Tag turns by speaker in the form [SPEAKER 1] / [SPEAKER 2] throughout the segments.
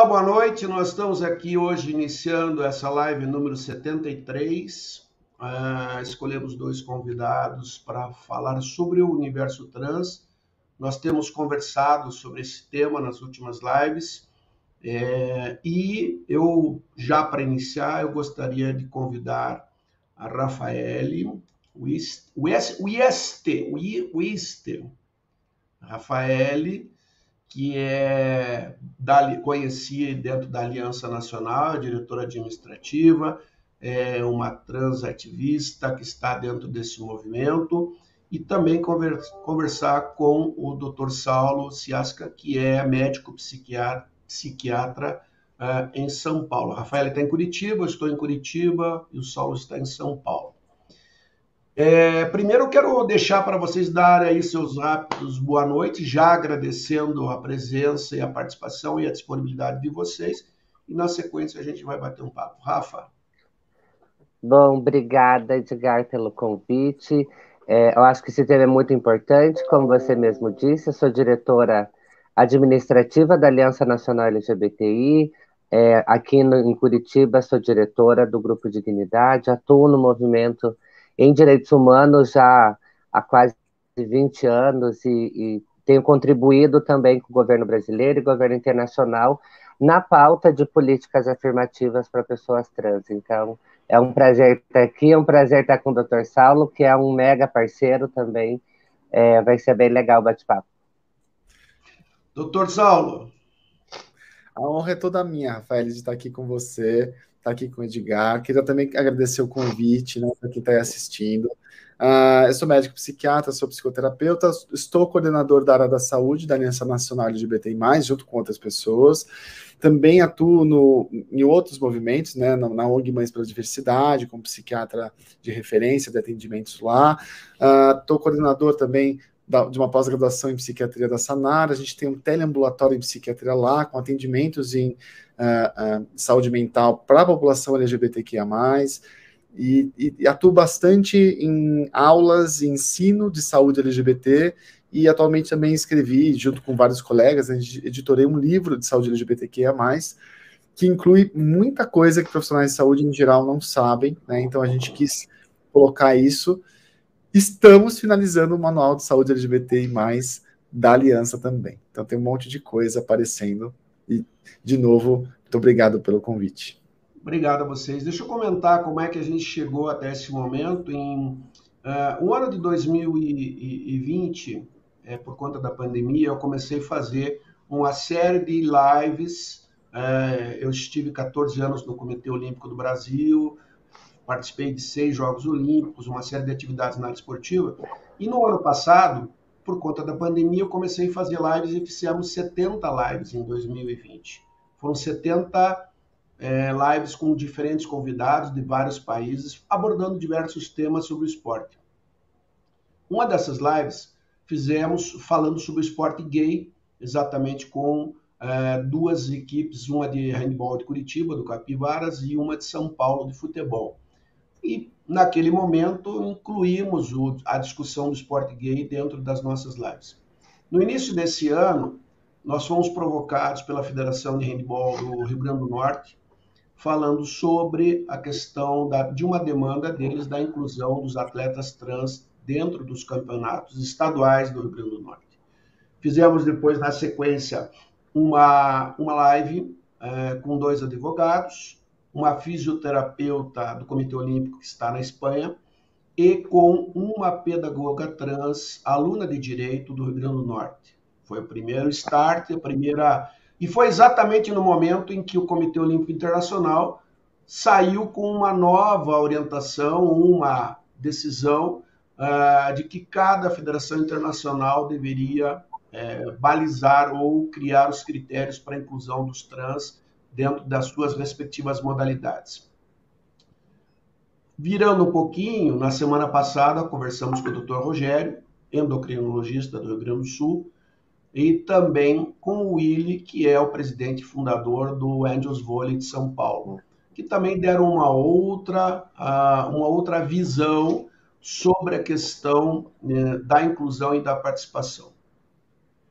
[SPEAKER 1] Olá, boa noite. Nós estamos aqui hoje iniciando essa live número 73. Uh, ah, escolhemos dois convidados para falar sobre o universo trans. Nós temos conversado sobre esse tema nas últimas lives. É, e eu, já para iniciar, eu gostaria de convidar a Rafaele Wieste, Wieste, Wieste, Rafaele, que é da, conhecia dentro da Aliança Nacional, diretora administrativa, é uma transativista que está dentro desse movimento, e também conversar com o Dr. Saulo Ciasca, que é médico psiquiatra, psiquiatra uh, em São Paulo. Rafael está em Curitiba, eu estou em Curitiba e o Saulo está em São Paulo. É, primeiro, eu quero deixar para vocês darem aí seus rápidos boa noite, já agradecendo a presença e a participação e a disponibilidade de vocês. E na sequência a gente vai bater um papo. Rafa.
[SPEAKER 2] Bom, obrigada, Edgar, pelo convite. É, eu acho que esse tema é muito importante, como você mesmo disse, eu sou diretora administrativa da Aliança Nacional LGBTI. É, aqui no, em Curitiba, sou diretora do Grupo Dignidade, atuo no movimento em direitos humanos já há quase 20 anos e, e tenho contribuído também com o governo brasileiro e governo internacional na pauta de políticas afirmativas para pessoas trans. Então, é um prazer estar aqui, é um prazer estar com o Dr. Saulo, que é um mega parceiro também. É, vai ser bem legal o bate-papo.
[SPEAKER 1] Doutor Saulo.
[SPEAKER 3] A honra é toda minha, Rafael, de estar aqui com você estar tá aqui com o Edgar. Queria também agradecer o convite né, para quem está assistindo. Uh, eu sou médico psiquiatra, sou psicoterapeuta, estou coordenador da área da saúde da Aliança Nacional LGBTI+, junto com outras pessoas. Também atuo no, em outros movimentos, né, na, na ONG Mães pela Diversidade, como psiquiatra de referência de atendimentos lá. Estou uh, coordenador também de uma pós-graduação em psiquiatria da Sanar. A gente tem um teleambulatório em psiquiatria lá, com atendimentos em uh, uh, saúde mental para a população LGBTQIA+, e, e, e atuo bastante em aulas e ensino de saúde LGBT, e atualmente também escrevi, junto com vários colegas, gente editorei um livro de saúde LGBTQIA+, que inclui muita coisa que profissionais de saúde em geral não sabem, né? Então a gente quis colocar isso. Estamos finalizando o manual de saúde LGBTI+, da Aliança também. Então tem um monte de coisa aparecendo e, de novo, muito obrigado pelo convite.
[SPEAKER 1] Obrigado a vocês. Deixa eu comentar como é que a gente chegou até esse momento. Em uh, o ano de 2020, é, por conta da pandemia, eu comecei a fazer uma série de lives. Uh, eu estive 14 anos no Comitê Olímpico do Brasil, participei de seis Jogos Olímpicos, uma série de atividades na área esportiva. E no ano passado, por conta da pandemia, eu comecei a fazer lives e fizemos 70 lives em 2020. Foram 70 é, lives com diferentes convidados de vários países, abordando diversos temas sobre o esporte. Uma dessas lives fizemos falando sobre o esporte gay, exatamente com é, duas equipes, uma de handball de Curitiba, do Capivaras, e uma de São Paulo, de futebol. E naquele momento, incluímos o, a discussão do esporte gay dentro das nossas lives. No início desse ano, nós fomos provocados pela Federação de Handball do Rio Grande do Norte, falando sobre a questão da, de uma demanda deles da inclusão dos atletas trans dentro dos campeonatos estaduais do Rio Grande do Norte. Fizemos depois, na sequência, uma, uma live é, com dois advogados, uma fisioterapeuta do Comitê Olímpico que está na Espanha e com uma pedagoga trans, aluna de direito do Rio Grande do Norte. Foi o primeiro start, a primeira. E foi exatamente no momento em que o Comitê Olímpico Internacional saiu com uma nova orientação, uma decisão uh, de que cada federação internacional deveria uh, balizar ou criar os critérios para a inclusão dos trans dentro das suas respectivas modalidades. Virando um pouquinho, na semana passada conversamos com o Dr. Rogério, endocrinologista do Rio Grande do Sul, e também com o Willi, que é o presidente fundador do Angels Volley de São Paulo, que também deram uma outra, uma outra visão sobre a questão né, da inclusão e da participação.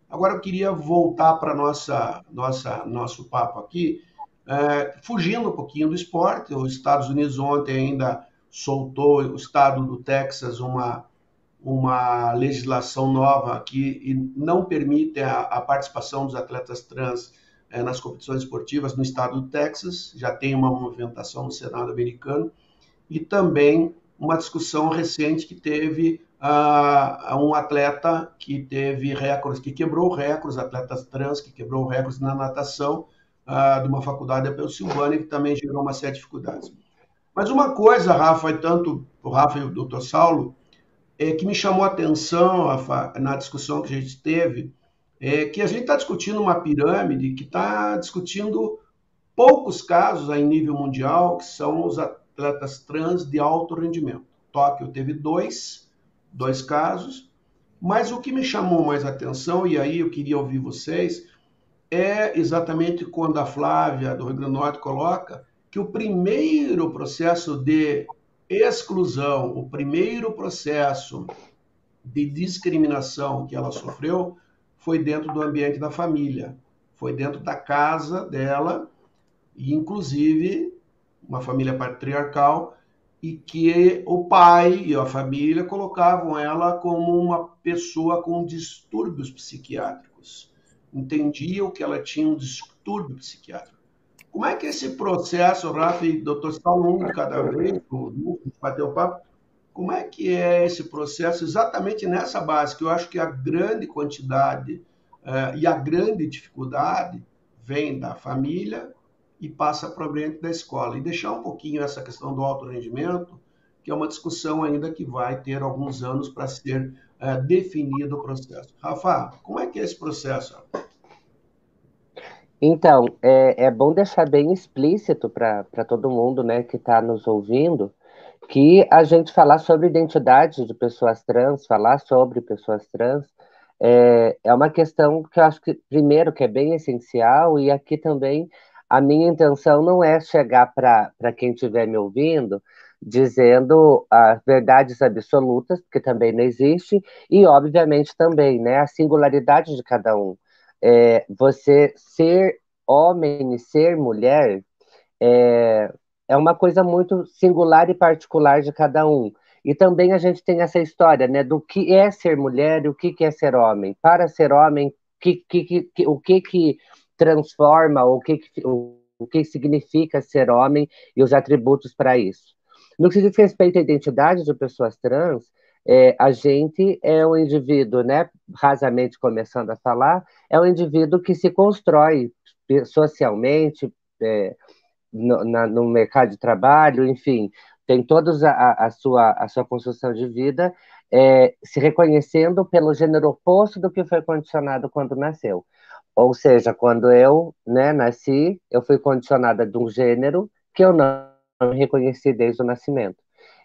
[SPEAKER 1] Agora eu queria voltar para nossa nossa nosso papo aqui, é, fugindo um pouquinho do esporte. Os Estados Unidos ontem ainda soltou o estado do Texas uma uma legislação nova que não permite a, a participação dos atletas trans é, nas competições esportivas no estado do Texas, já tem uma movimentação no Senado americano, e também uma discussão recente que teve uh, um atleta que teve recordes, que quebrou recordes, atletas trans que quebrou recordes na natação de uma faculdade da Pensilvânia, que também gerou uma série de dificuldades. Mas uma coisa, Rafa, e tanto o Rafa e o doutor Saulo, é, que me chamou a atenção Rafa, na discussão que a gente teve, é que a gente está discutindo uma pirâmide que está discutindo poucos casos em nível mundial, que são os atletas trans de alto rendimento. Tóquio teve dois, dois casos, mas o que me chamou mais atenção, e aí eu queria ouvir vocês, é exatamente quando a Flávia, do Rio Grande do Norte, coloca que o primeiro processo de exclusão, o primeiro processo de discriminação que ela sofreu foi dentro do ambiente da família, foi dentro da casa dela, e inclusive uma família patriarcal, e que o pai e a família colocavam ela como uma pessoa com distúrbios psiquiátricos. Entendiam que ela tinha um distúrbio psiquiátrico. Como é que esse processo, Rafa e doutor Saulo, um de cada vez, bateu o papo, como é que é esse processo exatamente nessa base, que eu acho que a grande quantidade uh, e a grande dificuldade vem da família e passa para o ambiente da escola. E deixar um pouquinho essa questão do alto rendimento, que é uma discussão ainda que vai ter alguns anos para ser uh, definido o processo. Rafa, como é que é esse processo?
[SPEAKER 2] Então, é, é bom deixar bem explícito para todo mundo né, que está nos ouvindo que a gente falar sobre identidade de pessoas trans, falar sobre pessoas trans, é, é uma questão que eu acho que, primeiro, que é bem essencial, e aqui também a minha intenção não é chegar para quem estiver me ouvindo dizendo as verdades absolutas, que também não existe, e, obviamente, também né, a singularidade de cada um. É, você ser homem e ser mulher é, é uma coisa muito singular e particular de cada um. E também a gente tem essa história, né, do que é ser mulher e o que é ser homem. Para ser homem, que, que, que, o que que transforma, o que, que, o, o que significa ser homem e os atributos para isso. No que diz respeito à identidade de pessoas trans, é, a gente é um indivíduo, né, rasamente começando a falar, é um indivíduo que se constrói socialmente, é, no, na, no mercado de trabalho, enfim, tem toda a, a, sua, a sua construção de vida é, se reconhecendo pelo gênero oposto do que foi condicionado quando nasceu. Ou seja, quando eu né, nasci, eu fui condicionada de um gênero que eu não reconheci desde o nascimento.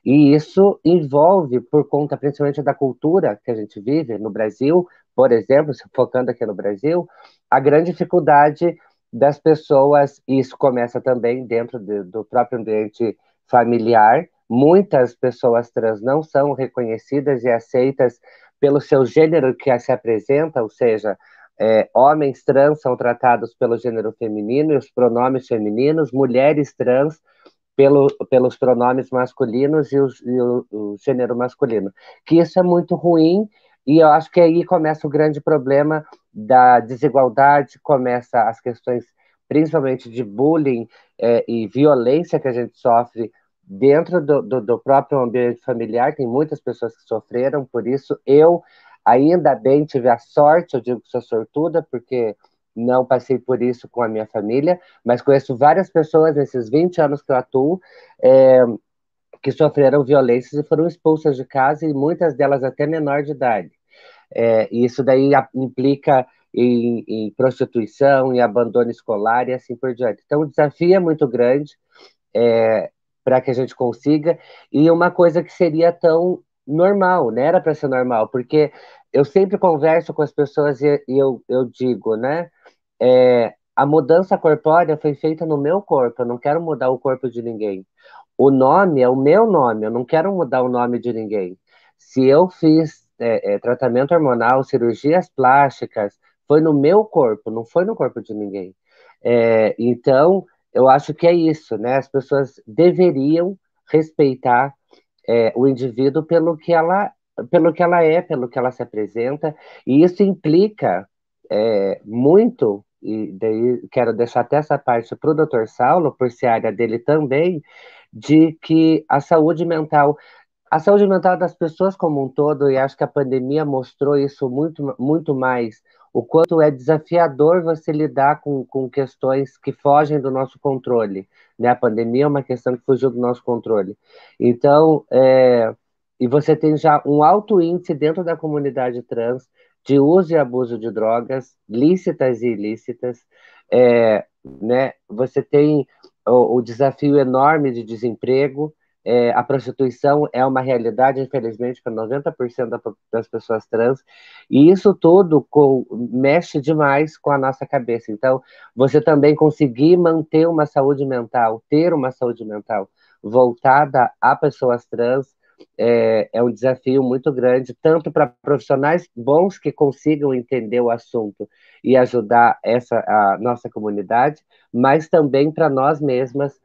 [SPEAKER 2] E isso envolve, por conta principalmente da cultura que a gente vive no Brasil, por exemplo, focando aqui no Brasil, a grande dificuldade das pessoas, e isso começa também dentro de, do próprio ambiente familiar. Muitas pessoas trans não são reconhecidas e aceitas pelo seu gênero que se apresenta, ou seja, é, homens trans são tratados pelo gênero feminino e os pronomes femininos, mulheres trans pelo, pelos pronomes masculinos e, os, e o, o, gênero masculino. Que isso é muito ruim e eu acho que aí começa o grande problema da desigualdade, começa as questões principalmente de bullying é, e violência que a gente sofre dentro do, do, do, próprio ambiente familiar. Tem muitas pessoas que sofreram por isso. Eu, ainda bem, tive a sorte, eu digo que sou sortuda, porque não passei por isso com a minha família, mas conheço várias pessoas nesses 20 anos que eu atuo. É, que sofreram violências e foram expulsas de casa, e muitas delas até menor de idade. É, e isso daí implica em, em, prostituição, em abandono escolar e assim por diante. Então, o desafio é muito grande é, para que a gente consiga, e uma coisa que seria tão normal, né? Era para ser normal, porque eu sempre converso com as pessoas e, e eu, eu digo, né? É, a mudança corpórea foi feita no meu corpo, eu não quero mudar o corpo de ninguém. O nome é o meu nome, eu não quero mudar o nome de ninguém. Se eu fiz é, é, tratamento hormonal, cirurgias plásticas, foi no meu corpo, não foi no corpo de ninguém. É, então, eu acho que é isso, né? As pessoas deveriam respeitar é, o indivíduo pelo que ela pelo que ela é, pelo que ela se apresenta, e isso implica é, muito, e daí quero deixar até essa parte para o doutor Saulo, por ser área dele também, de que a saúde mental, a saúde mental das pessoas como um todo, e acho que a pandemia mostrou isso muito, muito mais, o quanto é desafiador você lidar com, com questões que fogem do nosso controle. Né? A pandemia é uma questão que fugiu do nosso controle. Então, é, e você tem já um alto índice dentro da comunidade trans de uso e abuso de drogas, lícitas e ilícitas. É, né? Você tem o, o desafio enorme de desemprego, é, a prostituição é uma realidade, infelizmente, para 90% da, das pessoas trans, e isso tudo com, mexe demais com a nossa cabeça. Então, você também conseguir manter uma saúde mental, ter uma saúde mental voltada a pessoas trans, é, é um desafio muito grande, tanto para profissionais bons que consigam entender o assunto e ajudar essa a nossa comunidade, mas também para nós mesmas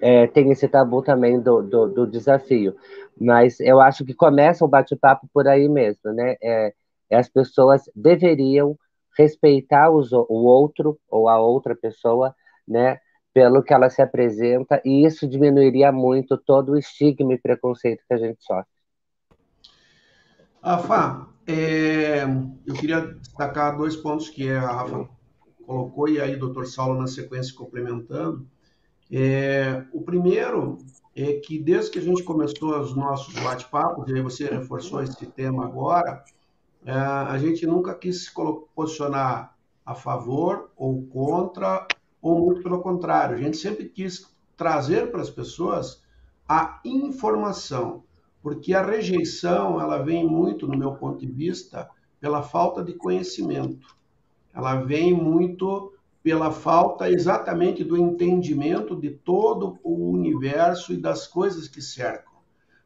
[SPEAKER 2] é, tem esse tabu também do, do, do, desafio. Mas eu acho que começa o bate-papo por aí mesmo, né? É, é, as pessoas deveriam respeitar os, o outro ou a outra pessoa, né? Pelo que ela se apresenta, e isso diminuiria muito todo o estigma e preconceito que a gente sofre.
[SPEAKER 1] Rafa, é, eu queria destacar dois pontos que a Rafa colocou, e aí o doutor Saulo na sequência complementando. É, o primeiro é que desde que a gente começou os nossos bate-papos, e aí você reforçou esse tema agora, é, a gente nunca quis se posicionar a favor ou contra, ou muito pelo contrário. A gente sempre quis trazer para as pessoas a informação, porque a rejeição ela vem muito, no meu ponto de vista, pela falta de conhecimento. Ela vem muito pela falta exatamente do entendimento de todo o universo e das coisas que cercam.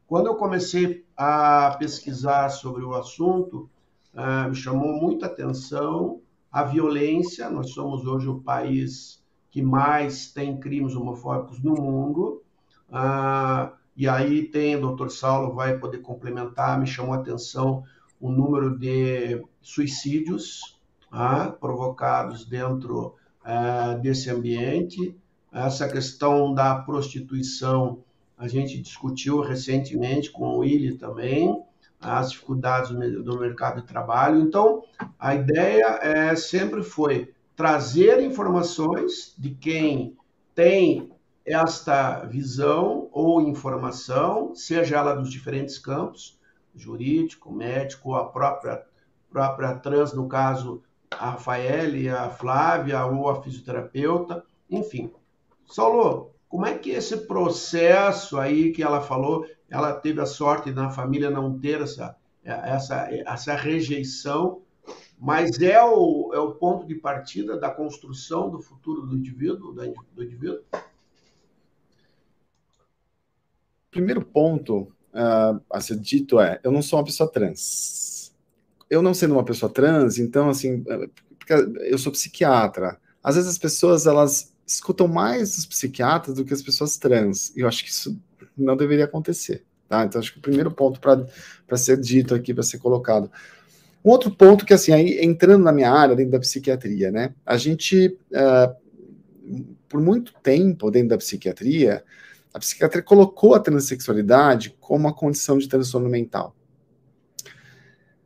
[SPEAKER 1] Quando eu comecei a pesquisar sobre o assunto, uh, me chamou muita atenção a violência. Nós somos hoje o país que mais tem crimes homofóbicos no mundo. Uh, e aí tem, o doutor Saulo vai poder complementar, me chamou a atenção o número de suicídios uh, provocados dentro uh, desse ambiente. Essa questão da prostituição a gente discutiu recentemente com o Willi também, as dificuldades do mercado de trabalho. Então, a ideia é, sempre foi trazer informações de quem tem esta visão ou informação, seja ela dos diferentes campos, jurídico, médico, a própria, própria trans, no caso, a Rafaele, a Flávia ou a fisioterapeuta, enfim. Saulo, como é que esse processo aí que ela falou, ela teve a sorte na família não ter essa, essa, essa rejeição, mas é o, é o ponto de partida da construção do futuro do indivíduo, do indivíduo?
[SPEAKER 3] Primeiro ponto uh, a ser dito é, eu não sou uma pessoa trans eu não sendo uma pessoa trans, então, assim, eu sou psiquiatra. Às vezes as pessoas, elas escutam mais os psiquiatras do que as pessoas trans. E eu acho que isso não deveria acontecer. Tá? Então, acho que o primeiro ponto para ser dito aqui, para ser colocado. Um outro ponto que, assim, aí, entrando na minha área, dentro da psiquiatria, né? A gente, uh, por muito tempo, dentro da psiquiatria, a psiquiatria colocou a transexualidade como uma condição de transtorno mental.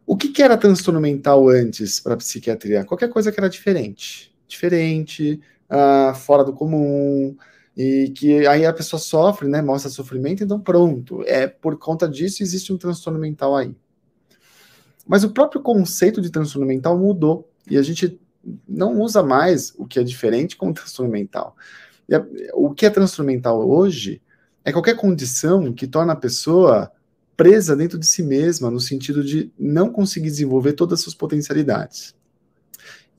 [SPEAKER 3] O que, que era transtorno mental antes para a psiquiatria? Qualquer coisa que era diferente. Diferente, uh, fora do comum, e que aí a pessoa sofre, né, mostra sofrimento, então pronto. É por conta disso existe um transtorno mental aí. Mas o próprio conceito de transtorno mental mudou e a gente não usa mais o que é diferente com transtorno mental. A, o que é transtorno mental hoje é qualquer condição que torna a pessoa presa dentro de si mesma, no sentido de não conseguir desenvolver todas as suas potencialidades.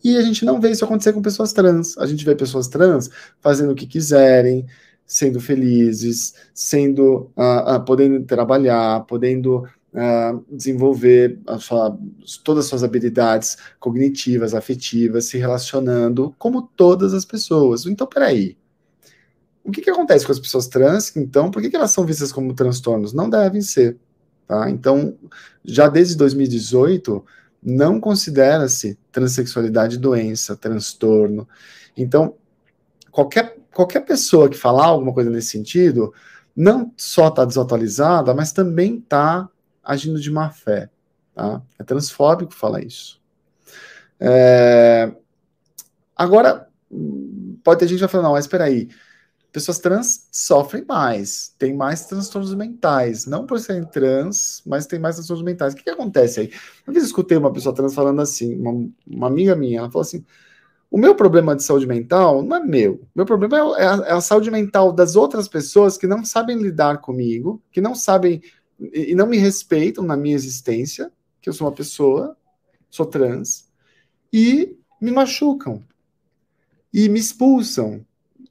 [SPEAKER 3] E a gente não vê isso acontecer com pessoas trans. A gente vê pessoas trans fazendo o que quiserem, sendo felizes, sendo uh, uh, podendo trabalhar, podendo uh, desenvolver sua, todas as suas habilidades cognitivas, afetivas, se relacionando como todas as pessoas. Então, peraí. O que, que acontece com as pessoas trans, então? Por que, que elas são vistas como transtornos? Não devem ser. Tá? Então, já desde 2018, não considera-se transexualidade doença, transtorno. Então, qualquer, qualquer pessoa que falar alguma coisa nesse sentido, não só está desatualizada, mas também está agindo de má fé. Tá? É transfóbico falar isso. É... Agora, pode ter gente que vai falar, não, mas espera aí, pessoas trans sofrem mais, tem mais transtornos mentais, não por serem trans, mas tem mais transtornos mentais. O que, que acontece aí? Uma vez eu escutei uma pessoa trans falando assim, uma, uma, amiga minha, ela falou assim, o meu problema de saúde mental não é meu, meu problema é, é, a, é a saúde mental das outras pessoas que não sabem lidar comigo, que não sabem e não me respeitam na minha existência, que eu sou uma pessoa, sou trans, e me machucam, e me expulsam,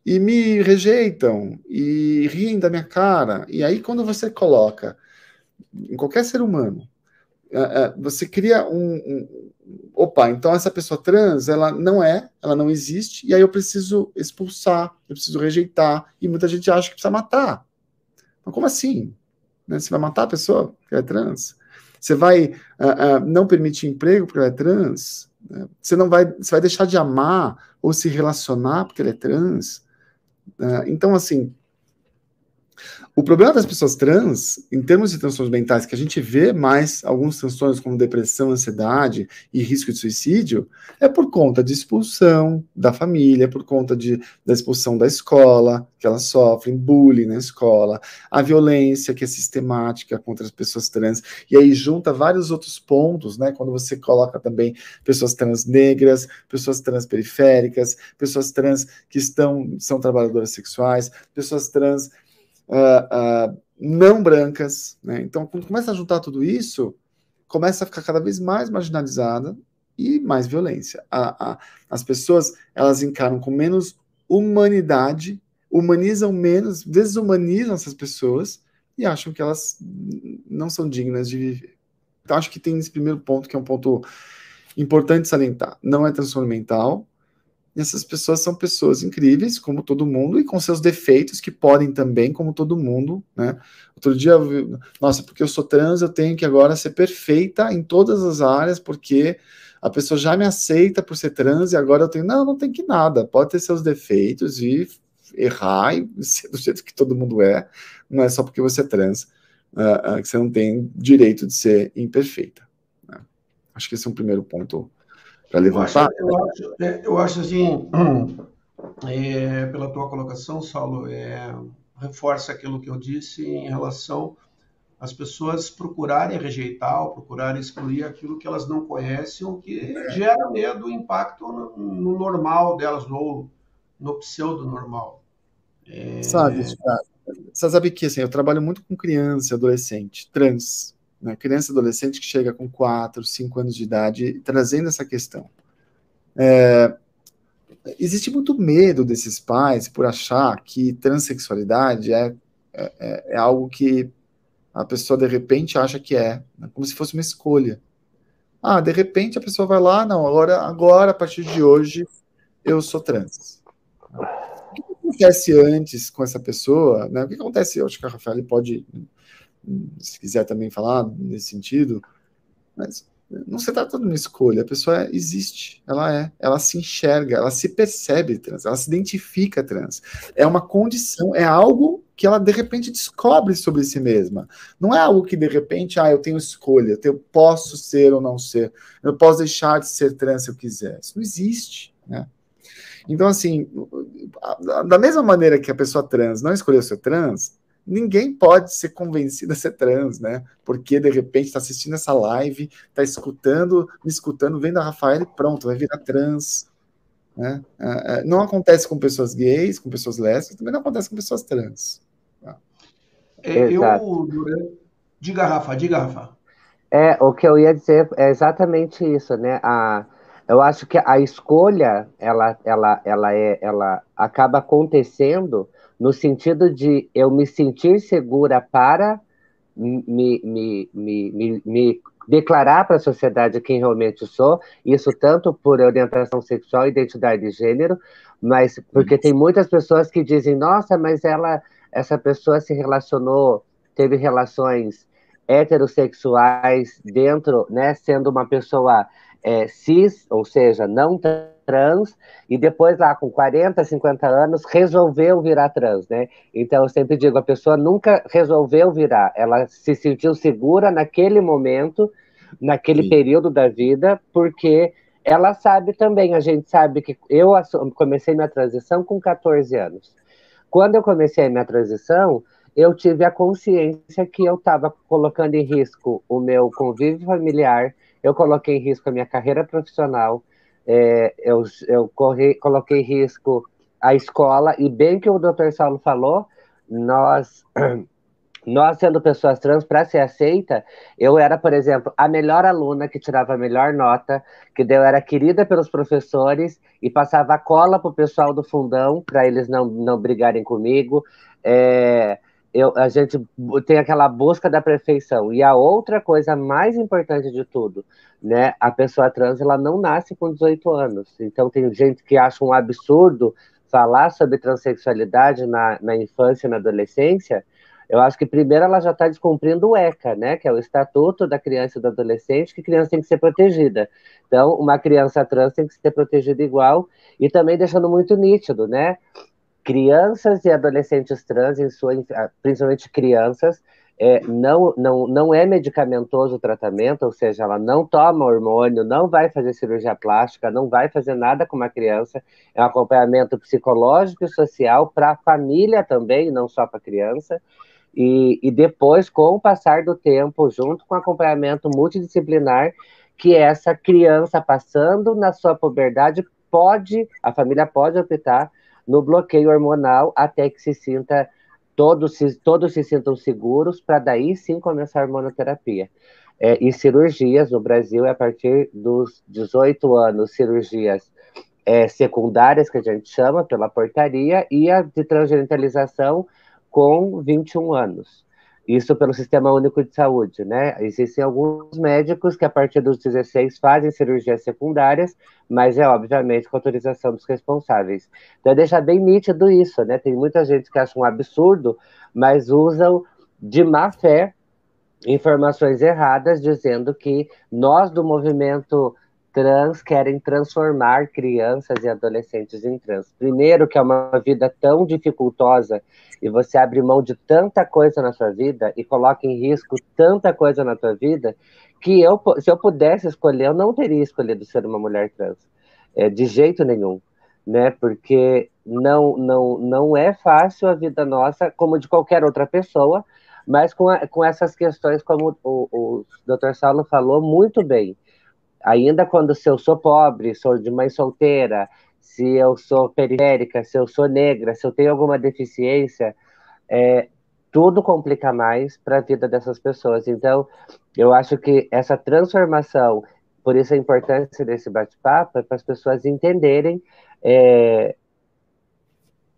[SPEAKER 3] e me rejeitam, e riem da minha cara. E aí, quando você coloca em qualquer ser humano, é, é, você cria um, um, Opa, então essa pessoa trans, ela não é, ela não existe, e aí eu preciso expulsar, eu preciso rejeitar, e muita gente acha que precisa matar. Mas como assim? Né? Você vai matar a pessoa porque ela é trans? Você vai uh, uh, não permitir emprego porque ela é trans? Né? Você não vai, você vai deixar de amar ou se relacionar porque ela é trans? Uh, então, assim, o problema das pessoas trans, em termos de transtornos mentais, que a gente vê mais alguns transtornos como depressão, ansiedade e risco de suicídio, é por conta de expulsão da família, por conta de, da expulsão da escola, que elas sofrem, bullying na escola, a violência que é sistemática contra as pessoas trans, e aí junta vários outros pontos, né? Quando você coloca também pessoas trans negras, pessoas trans periféricas, pessoas trans que estão, são trabalhadoras sexuais, pessoas trans uh, não brancas. Né? Então, quando começa a juntar tudo isso, começa a ficar cada vez mais marginalizada e mais violência. A, a, as pessoas elas encaram com menos humanidade, humanizam menos, desumanizam essas pessoas e acham que elas não são dignas de viver. Então, acho que tem esse primeiro ponto que é um ponto importante salientar. Não é transtorno mental, e essas pessoas são pessoas incríveis, como todo mundo, e com seus defeitos, que podem também, como todo mundo, né? Outro dia, nossa, porque eu sou trans, eu tenho que agora ser perfeita em todas as áreas, porque a pessoa já me aceita por ser trans, e agora eu tenho. Não, não tem que nada. Pode ter seus defeitos e errar e ser do jeito que todo mundo é. Não é só porque você é trans uh, uh, que você não tem direito de ser imperfeita. Né? Acho que esse é um primeiro ponto para levantar?
[SPEAKER 1] Eu acho, eu acho, é, eu acho assim, é, pela tua colocação, Saulo, é, reforça aquilo que eu disse em relação às pessoas procurarem rejeitar ou procurarem excluir aquilo que elas não conhecem, o que gera medo, impacto no, no normal delas ou no pseudo-normal.
[SPEAKER 3] É... Sabe, você sabe que assim, eu trabalho muito com criança, adolescente, trans, né, criança e adolescente que chega com 4, 5 anos de idade, trazendo essa questão. É, existe muito medo desses pais por achar que transexualidade é, é, é, algo que a pessoa de repente acha que é, né, como se fosse uma escolha. Ah, de repente a pessoa vai lá, não, agora, agora a partir de hoje eu sou trans. O que acontece antes com essa pessoa? Né? O que acontece? Eu acho que a Rafael pode se quiser também falar nesse sentido, mas não se trata de uma escolha, a pessoa existe, ela é, ela se enxerga, ela se percebe trans, ela se identifica trans. É uma condição, é algo que ela de repente descobre sobre si mesma. Não é algo que de repente, ah, eu tenho escolha, eu posso ser ou não ser, eu posso deixar de ser trans se eu quiser. Isso não existe, né? Então, assim, da mesma maneira que a pessoa trans não escolheu ser trans, ninguém pode ser convencido a ser trans, né? Porque de repente está assistindo essa live, está escutando, me escutando, vendo a Rafaela e pronto, vai virar trans. Né? É, é, não acontece com pessoas gays, com pessoas lésbicas, também não acontece com pessoas trans.
[SPEAKER 1] É, eu, diga, Rafa, diga, Rafa.
[SPEAKER 2] É, o que eu ia dizer é exatamente isso, né? A, eu acho que a escolha, ela, ela, ela, é, ela acaba acontecendo no sentido de eu me sentir segura para me, me, me, me declarar para a sociedade quem realmente sou, isso tanto por orientação sexual identidade de gênero, mas porque tem muitas pessoas que dizem, nossa, mas ela, essa pessoa se relacionou, teve relações heterossexuais dentro, né, sendo uma pessoa é, cis, ou seja, não trans, e depois lá com 40, 50 anos resolveu virar trans, né? Então eu sempre digo, a pessoa nunca resolveu virar, ela se sentiu segura naquele momento, naquele Sim. período da vida, porque ela sabe também, a gente sabe que eu comecei minha transição com 14 anos. Quando eu comecei a minha transição, eu tive a consciência que eu estava colocando em risco o meu convívio familiar, eu coloquei em risco a minha carreira profissional, é, eu, eu corri, coloquei risco a escola, e bem que o doutor Saulo falou, nós, nós sendo pessoas trans, para ser aceita, eu era, por exemplo, a melhor aluna que tirava a melhor nota, que eu era querida pelos professores e passava cola para o pessoal do fundão, para eles não, não brigarem comigo. É, eu, a gente tem aquela busca da perfeição. E a outra coisa mais importante de tudo, né? A pessoa trans, ela não nasce com 18 anos. Então, tem gente que acha um absurdo falar sobre transexualidade na, na infância e na adolescência. Eu acho que primeiro ela já está descumprindo o ECA, né? Que é o Estatuto da Criança e do Adolescente, que criança tem que ser protegida. Então, uma criança trans tem que ser protegida igual, e também deixando muito nítido, né? Crianças e adolescentes trans, em sua, principalmente crianças, é, não, não, não é medicamentoso o tratamento, ou seja, ela não toma hormônio, não vai fazer cirurgia plástica, não vai fazer nada com uma criança, é um acompanhamento psicológico e social para a família também, não só para a criança. E, e depois, com o passar do tempo, junto com acompanhamento multidisciplinar, que essa criança passando na sua puberdade pode, a família pode optar no bloqueio hormonal até que se sinta todos se, todos se sintam seguros para daí sim começar a hormonoterapia. É, e cirurgias no Brasil é a partir dos 18 anos, cirurgias é, secundárias, que a gente chama, pela portaria, e a de transgenitalização com 21 anos. Isso pelo Sistema Único de Saúde, né? Existem alguns médicos que, a partir dos 16, fazem cirurgias secundárias, mas é obviamente com autorização dos responsáveis. Então, deixa bem nítido isso, né? Tem muita gente que acha um absurdo, mas usam de má fé informações erradas, dizendo que nós do movimento trans querem transformar crianças e adolescentes em trans. Primeiro, que é uma vida tão dificultosa e você abre mão de tanta coisa na sua vida e coloca em risco tanta coisa na tua vida que eu, se eu pudesse escolher, eu não teria escolhido ser uma mulher trans, é, de jeito nenhum, né? Porque não, não, não é fácil a vida nossa, como de qualquer outra pessoa, mas com, a, com essas questões, como o, o Dr. Saulo falou muito bem, ainda quando se eu sou pobre, sou de mãe solteira, se eu sou periférica, se eu sou negra, se eu tenho alguma deficiência, é, tudo complica mais para a vida dessas pessoas. Então, eu acho que essa transformação, por isso a importância desse bate-papo, é para as pessoas entenderem é,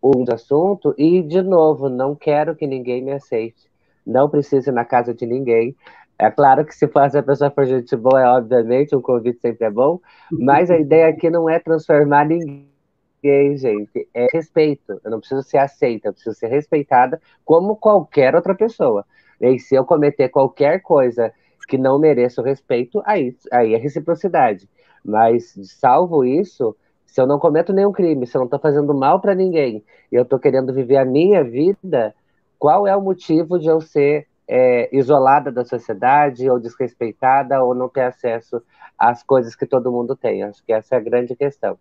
[SPEAKER 2] um assunto e, de novo, não quero que ninguém me aceite. Não preciso ir na casa de ninguém. É claro que se a pessoa for gente boa, é obviamente, um convite sempre é bom, mas a ideia aqui não é transformar ninguém, gente, é respeito. Eu não preciso ser aceita, eu preciso ser respeitada como qualquer outra pessoa. E se eu cometer qualquer coisa que não mereça o respeito, aí, aí é reciprocidade. Mas, salvo isso, se eu não cometo nenhum crime, se eu não estou fazendo mal para ninguém, e eu estou querendo viver a minha vida, qual é o motivo de eu ser é, isolada da sociedade ou desrespeitada ou não ter acesso às coisas que todo mundo tem. Acho que essa é a grande questão.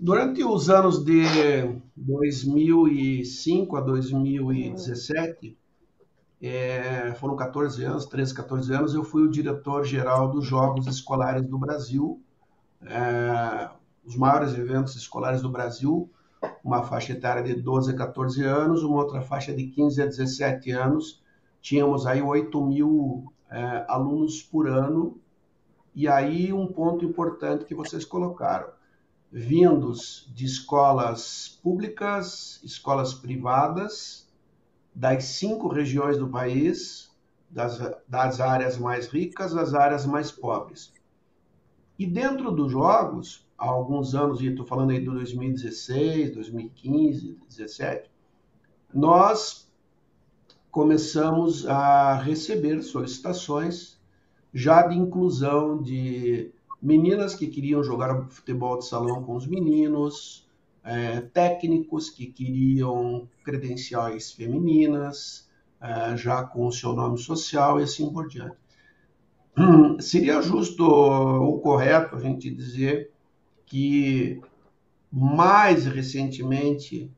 [SPEAKER 1] Durante os anos de 2005 a 2017, é, foram 14 anos, 13, 14 anos, eu fui o diretor-geral dos Jogos Escolares do Brasil, é, os maiores eventos escolares do Brasil, uma faixa etária de 12 a 14 anos, uma outra faixa de 15 a 17 anos. Tínhamos aí 8 mil é, alunos por ano. E aí um ponto importante que vocês colocaram, vindos de escolas públicas, escolas privadas, das cinco regiões do país, das, das áreas mais ricas às áreas mais pobres. E dentro dos jogos, há alguns anos, e estou falando aí de 2016, 2015, 2017, nós começamos a receber solicitações já de inclusão de meninas que queriam jogar futebol de salão com os meninos, é, técnicos que queriam credenciais femininas, é, já com o seu nome social e assim por diante. Seria justo ou correto a gente dizer que mais recentemente,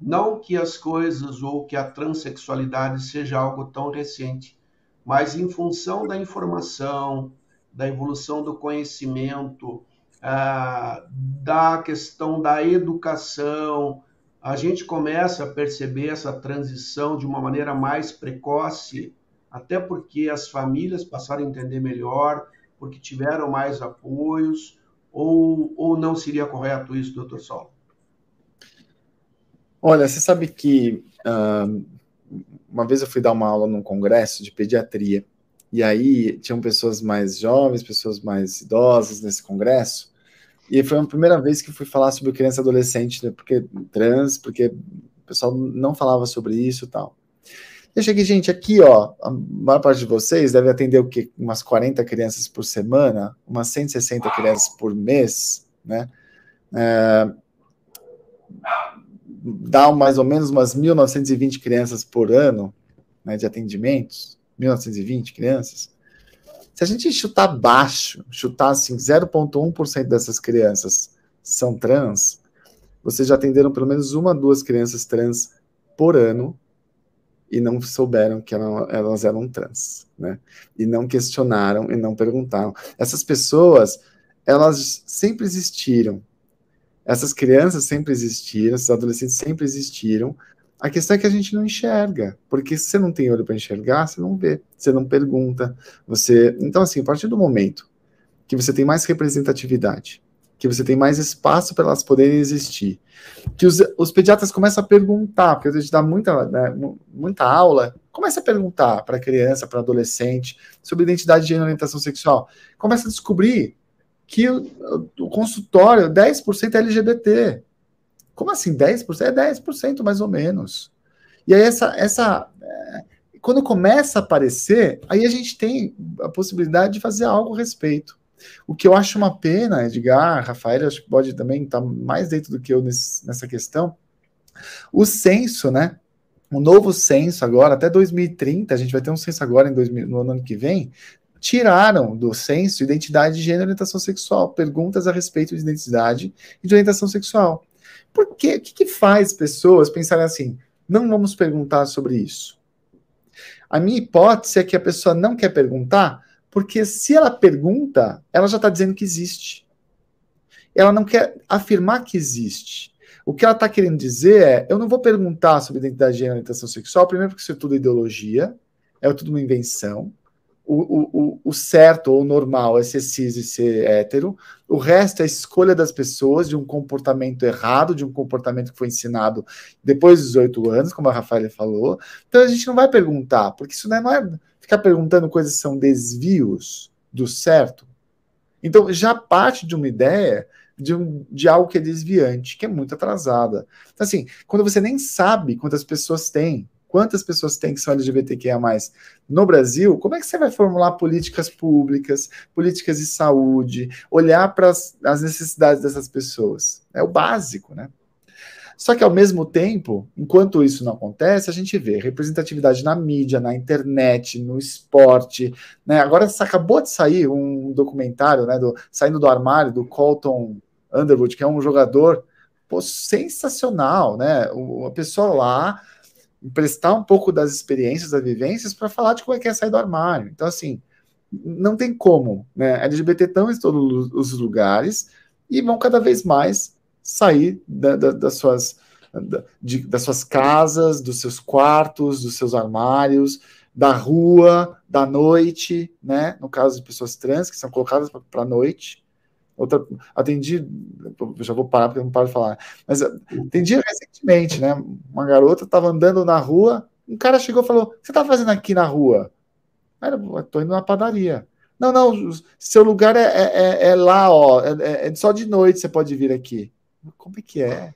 [SPEAKER 1] não que as coisas ou que a transexualidade seja algo tão recente, mas em função da informação, da evolução do conhecimento, ah, da questão da educação, a gente começa a perceber essa transição de uma maneira mais precoce, até porque as famílias passaram a entender melhor, porque tiveram mais apoios, ou, ou não seria correto isso, doutor Sol?
[SPEAKER 3] Olha, você sabe que uh, uma vez eu fui dar uma aula num congresso de pediatria, e aí tinham pessoas mais jovens, pessoas mais idosas nesse congresso. E foi a primeira vez que fui falar sobre criança e adolescente, né, porque trans, porque o pessoal não falava sobre isso e tal. Eu cheguei, gente, aqui, ó, a maior parte de vocês deve atender o quê? Umas 40 crianças por semana, umas 160 crianças por mês, né? É, dá mais ou menos umas 1.920 crianças por ano né, de atendimentos. 1920 crianças. Se a gente chutar baixo, chutar assim 0,1% dessas crianças são trans, vocês já atenderam pelo menos uma, duas crianças trans por ano e não souberam que elas eram trans, né? E não questionaram e não perguntaram. Essas pessoas, elas sempre existiram. Essas crianças sempre existiram, esses adolescentes sempre existiram, a questão é que a gente não enxerga, porque se você não tem olho para enxergar, você não vê, você não pergunta, você. Então, assim, a partir do momento que você tem mais representatividade, que você tem mais espaço para elas poderem existir, que os, os pediatras começam a perguntar, porque a gente dá muita, né, muita aula, começa a perguntar para criança, para adolescente, sobre identidade de orientação sexual, começa a descobrir que o, o consultório, 10% é LGBT. Como assim 10%? É 10% mais ou menos. E aí essa, essa é, quando começa a aparecer, aí a gente tem a possibilidade de fazer algo a respeito. O que eu acho uma pena, Edgar, Rafael, acho que pode também estar mais dentro do que eu nesse, nessa questão. O censo, né? O novo censo agora, até 2030, a gente vai ter um censo agora em 2000, no ano que vem, tiraram do censo identidade de gênero e orientação sexual, perguntas a respeito de identidade e de orientação sexual. Por quê? O que, que faz pessoas pensarem assim? Não vamos perguntar sobre isso. A minha hipótese é que a pessoa não quer perguntar, porque se ela pergunta, ela já está dizendo que existe. Ela não quer afirmar que existe. O que ela está querendo dizer é: eu não vou perguntar sobre identidade e orientação sexual, primeiro porque isso é tudo ideologia, é tudo uma invenção o, o, o certo ou normal é ser cis e ser hétero, o resto é a escolha das pessoas de um comportamento errado, de um comportamento que foi ensinado depois dos 18 anos, como a Rafaela falou. Então a gente não vai perguntar, porque isso não é, ficar perguntando coisas que são desvios do certo. Então já parte de uma ideia de, um, de algo que é desviante, que é muito atrasada. Então, assim, quando você nem sabe quantas pessoas tem, quantas pessoas tem que são LGBTQIA+, no Brasil, como é que você vai formular políticas públicas, políticas de saúde, olhar para as necessidades dessas pessoas? É o básico, né? Só que, ao mesmo tempo, enquanto isso não acontece, a gente vê representatividade na mídia, na internet, no esporte. Né? Agora acabou de sair um documentário, né, do, saindo do armário, do Colton Underwood, que é um jogador pô, sensacional, né? Uma pessoa lá emprestar um pouco das experiências, das vivências, para falar de como é que é sair do armário. Então, assim, não tem como, né? LGBT estão em todos os lugares e vão cada vez mais sair da, da, das, suas, da, de, das suas casas, dos seus quartos, dos seus armários, da rua, da noite, né? No caso de pessoas trans que são colocadas para a noite, Outra, atendi, já vou parar porque eu não paro de falar, mas atendi recentemente, né? Uma garota estava andando na rua, Um cara chegou e falou: O que você está fazendo aqui na rua? Tô indo na padaria. Não, não, seu lugar é, é, é, é lá, ó. É, é, é, só de noite você pode vir aqui. Como é que é?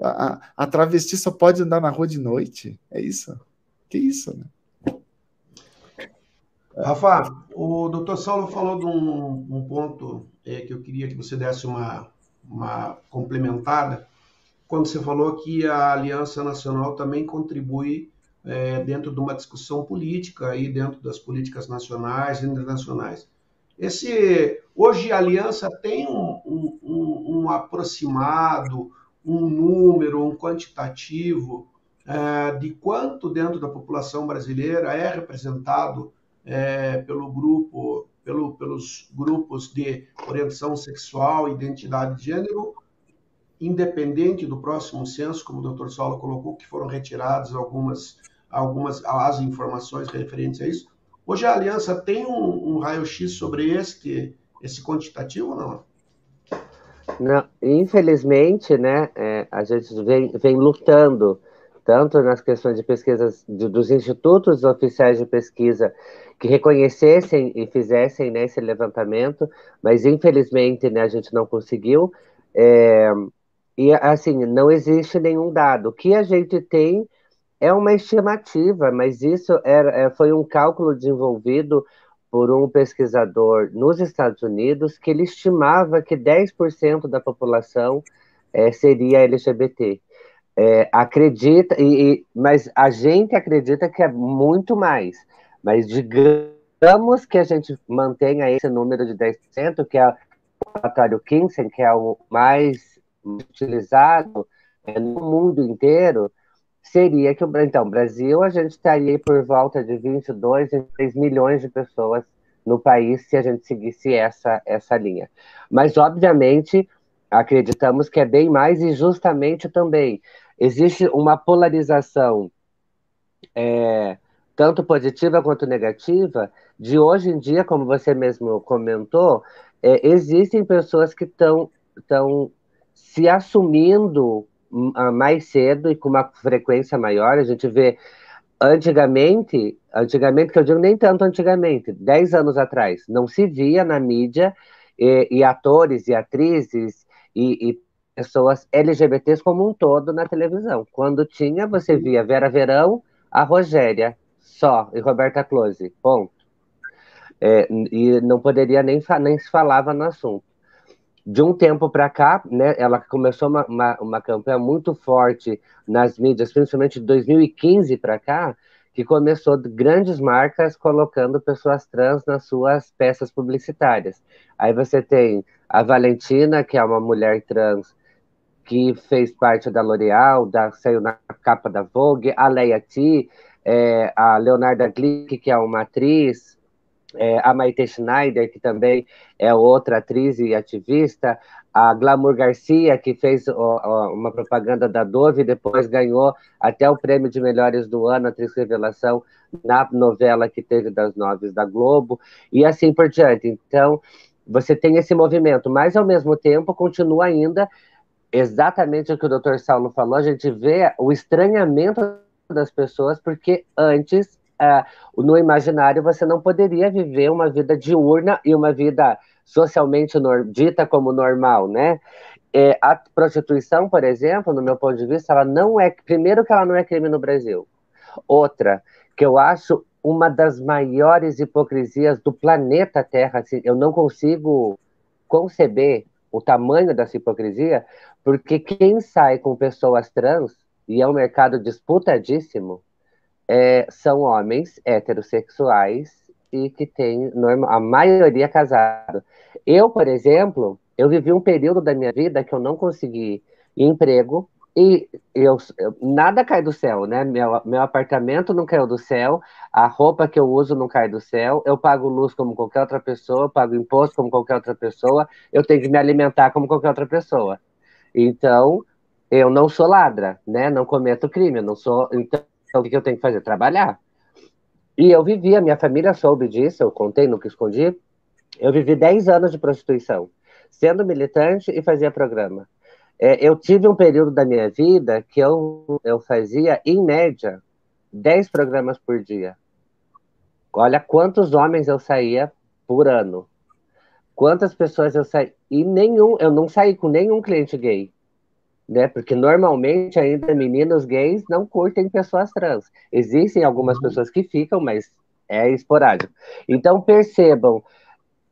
[SPEAKER 3] A, a, a, travesti só pode andar na rua de noite? É isso? Que isso, né?
[SPEAKER 1] Rafa, o doutor Saulo falou de um, um ponto é, que eu queria que você desse uma, uma complementada, quando você falou que a Aliança Nacional também contribui é, dentro de uma discussão política e dentro das políticas nacionais e internacionais. Esse, hoje a aliança tem um, um, um, aproximado, um número, um quantitativo é, de quanto dentro da população brasileira é representado é, pelo grupo, pelo, pelos grupos de orientação sexual, identidade de gênero, independente do próximo censo, como o Dr. Saulo colocou, que foram retiradas algumas algumas as informações referentes a isso. Hoje a aliança tem um, um raio-x sobre este esse quantitativo ou não?
[SPEAKER 2] Não, infelizmente, né, é, a gente vem, vem lutando tanto nas questões de pesquisas de, dos institutos oficiais de pesquisa que reconhecessem e fizessem né, esse levantamento, mas infelizmente né, a gente não conseguiu. É, e assim, não existe nenhum dado. O que a gente tem é uma estimativa, mas isso era, é, foi um cálculo desenvolvido por um pesquisador nos Estados Unidos que ele estimava que 10% da população é, seria LGBT. É, acredita, e, e, mas a gente acredita que é muito mais. Mas digamos que a gente mantenha esse número de 10%, que é o relatório Kinsey, que é o mais utilizado é, no mundo inteiro, seria que, então, Brasil, a gente estaria por volta de 22, 23 milhões de pessoas no país se a gente seguisse essa, essa linha. Mas, obviamente, acreditamos que é bem mais e justamente também existe uma polarização é, tanto positiva quanto negativa, de hoje em dia, como você mesmo comentou, é, existem pessoas que estão se assumindo mais cedo e com uma frequência maior. A gente vê antigamente, antigamente que eu digo nem tanto antigamente, 10 anos atrás, não se via na mídia e, e atores e atrizes e, e, pessoas LGBTs como um todo na televisão. Quando tinha, você via Vera Verão, a Rogéria, só, e Roberta Close, ponto. É, e não poderia nem, nem se falava no assunto de um tempo para cá, né, ela começou uma, uma, uma, campanha muito forte nas mídias, principalmente de 2015 para cá, que começou grandes marcas colocando pessoas trans nas suas peças publicitárias. Aí você tem a Valentina, que é uma mulher trans que fez parte da L'Oréal, saiu na capa da Vogue, a Leia T, é, a Leonarda Glick, que é uma atriz, é, a Maite Schneider, que também é outra atriz e ativista, a Glamour Garcia, que fez ó, ó, uma propaganda da Dove depois ganhou até o prêmio de melhores do ano, atriz revelação, na novela que teve das nove da Globo, e assim por diante. Então, você tem esse movimento, mas ao mesmo tempo continua ainda exatamente o que o doutor Saulo falou, a gente vê o estranhamento das pessoas, porque antes é, no imaginário você não poderia viver uma vida diurna e uma vida socialmente dita como normal, né? É, a prostituição, por exemplo, no meu ponto de vista, ela não é. Primeiro, que ela não é crime no Brasil. Outra, que eu acho uma das maiores hipocrisias do planeta Terra. Assim, eu não consigo conceber o tamanho dessa hipocrisia, porque quem sai com pessoas trans, e é um mercado disputadíssimo, é, são homens heterossexuais e que têm a maioria casado. Eu, por exemplo, eu vivi um período da minha vida que eu não consegui emprego e eu, nada cai do céu, né? Meu, meu apartamento não caiu do céu, a roupa que eu uso não cai do céu, eu pago luz como qualquer outra pessoa, pago imposto como qualquer outra pessoa, eu tenho que me alimentar como qualquer outra pessoa. Então, eu não sou ladra, né? Não cometo crime, não sou. Então, o que eu tenho que fazer? Trabalhar. E eu vivi, a minha família soube disso, eu contei, nunca escondi. Eu vivi 10 anos de prostituição, sendo militante e fazia programa. É, eu tive um período da minha vida que eu, eu fazia, em média, 10 programas por dia. Olha quantos homens eu saía por ano. Quantas pessoas eu saí. E nenhum, eu não saí com nenhum cliente gay. Né? Porque normalmente ainda meninos gays não curtem pessoas trans. Existem algumas uhum. pessoas que ficam, mas é esporádico. Então percebam,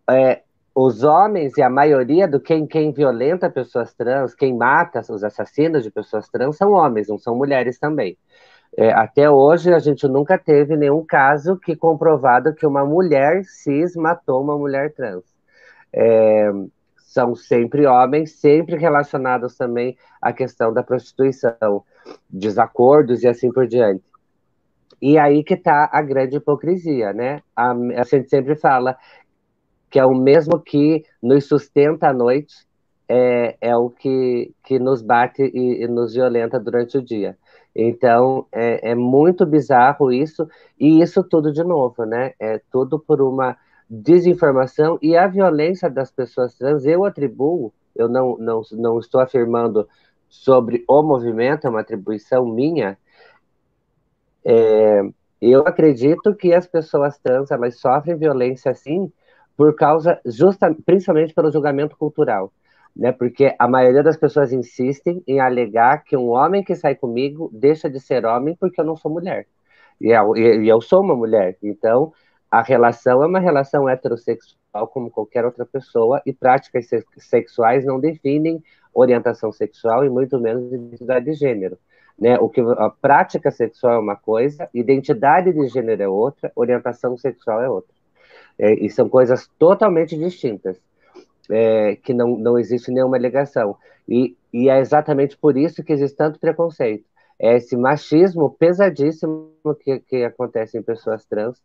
[SPEAKER 2] é, os homens e a maioria do quem, quem violenta pessoas trans, quem mata os assassinos de pessoas trans são homens, não são mulheres também. É, até hoje a gente nunca teve nenhum caso que comprovado que uma mulher cis matou uma mulher trans. É, são sempre homens, sempre relacionados também à questão da prostituição, desacordos e assim por diante. E aí que está a grande hipocrisia, né? A, a gente sempre fala que é o mesmo que nos sustenta à noite, é, é o que, que nos bate e, e nos violenta durante o dia. Então, é, é, muito bizarro isso, e isso tudo de novo, né? É tudo por uma desinformação e a violência das pessoas trans, eu atribuo, eu não, não, não estou afirmando sobre o movimento, é uma atribuição minha, é, eu acredito que as pessoas trans, elas sofrem violência, sim, por causa, justa, principalmente pelo julgamento cultural, né? Porque a maioria das pessoas insistem em alegar que um homem que sai comigo deixa de ser homem porque eu não sou mulher. E eu, e eu sou uma mulher. Então, a relação é uma relação heterossexual como qualquer outra pessoa e práticas sexuais não definem orientação sexual e muito menos identidade de gênero. Né? O que a prática sexual é uma coisa, identidade de gênero é outra, orientação sexual é outra. É, e são coisas totalmente distintas, é, que não, não existe nenhuma ligação. E, e é exatamente por isso que existe tanto preconceito. É esse machismo pesadíssimo que, que acontece em pessoas trans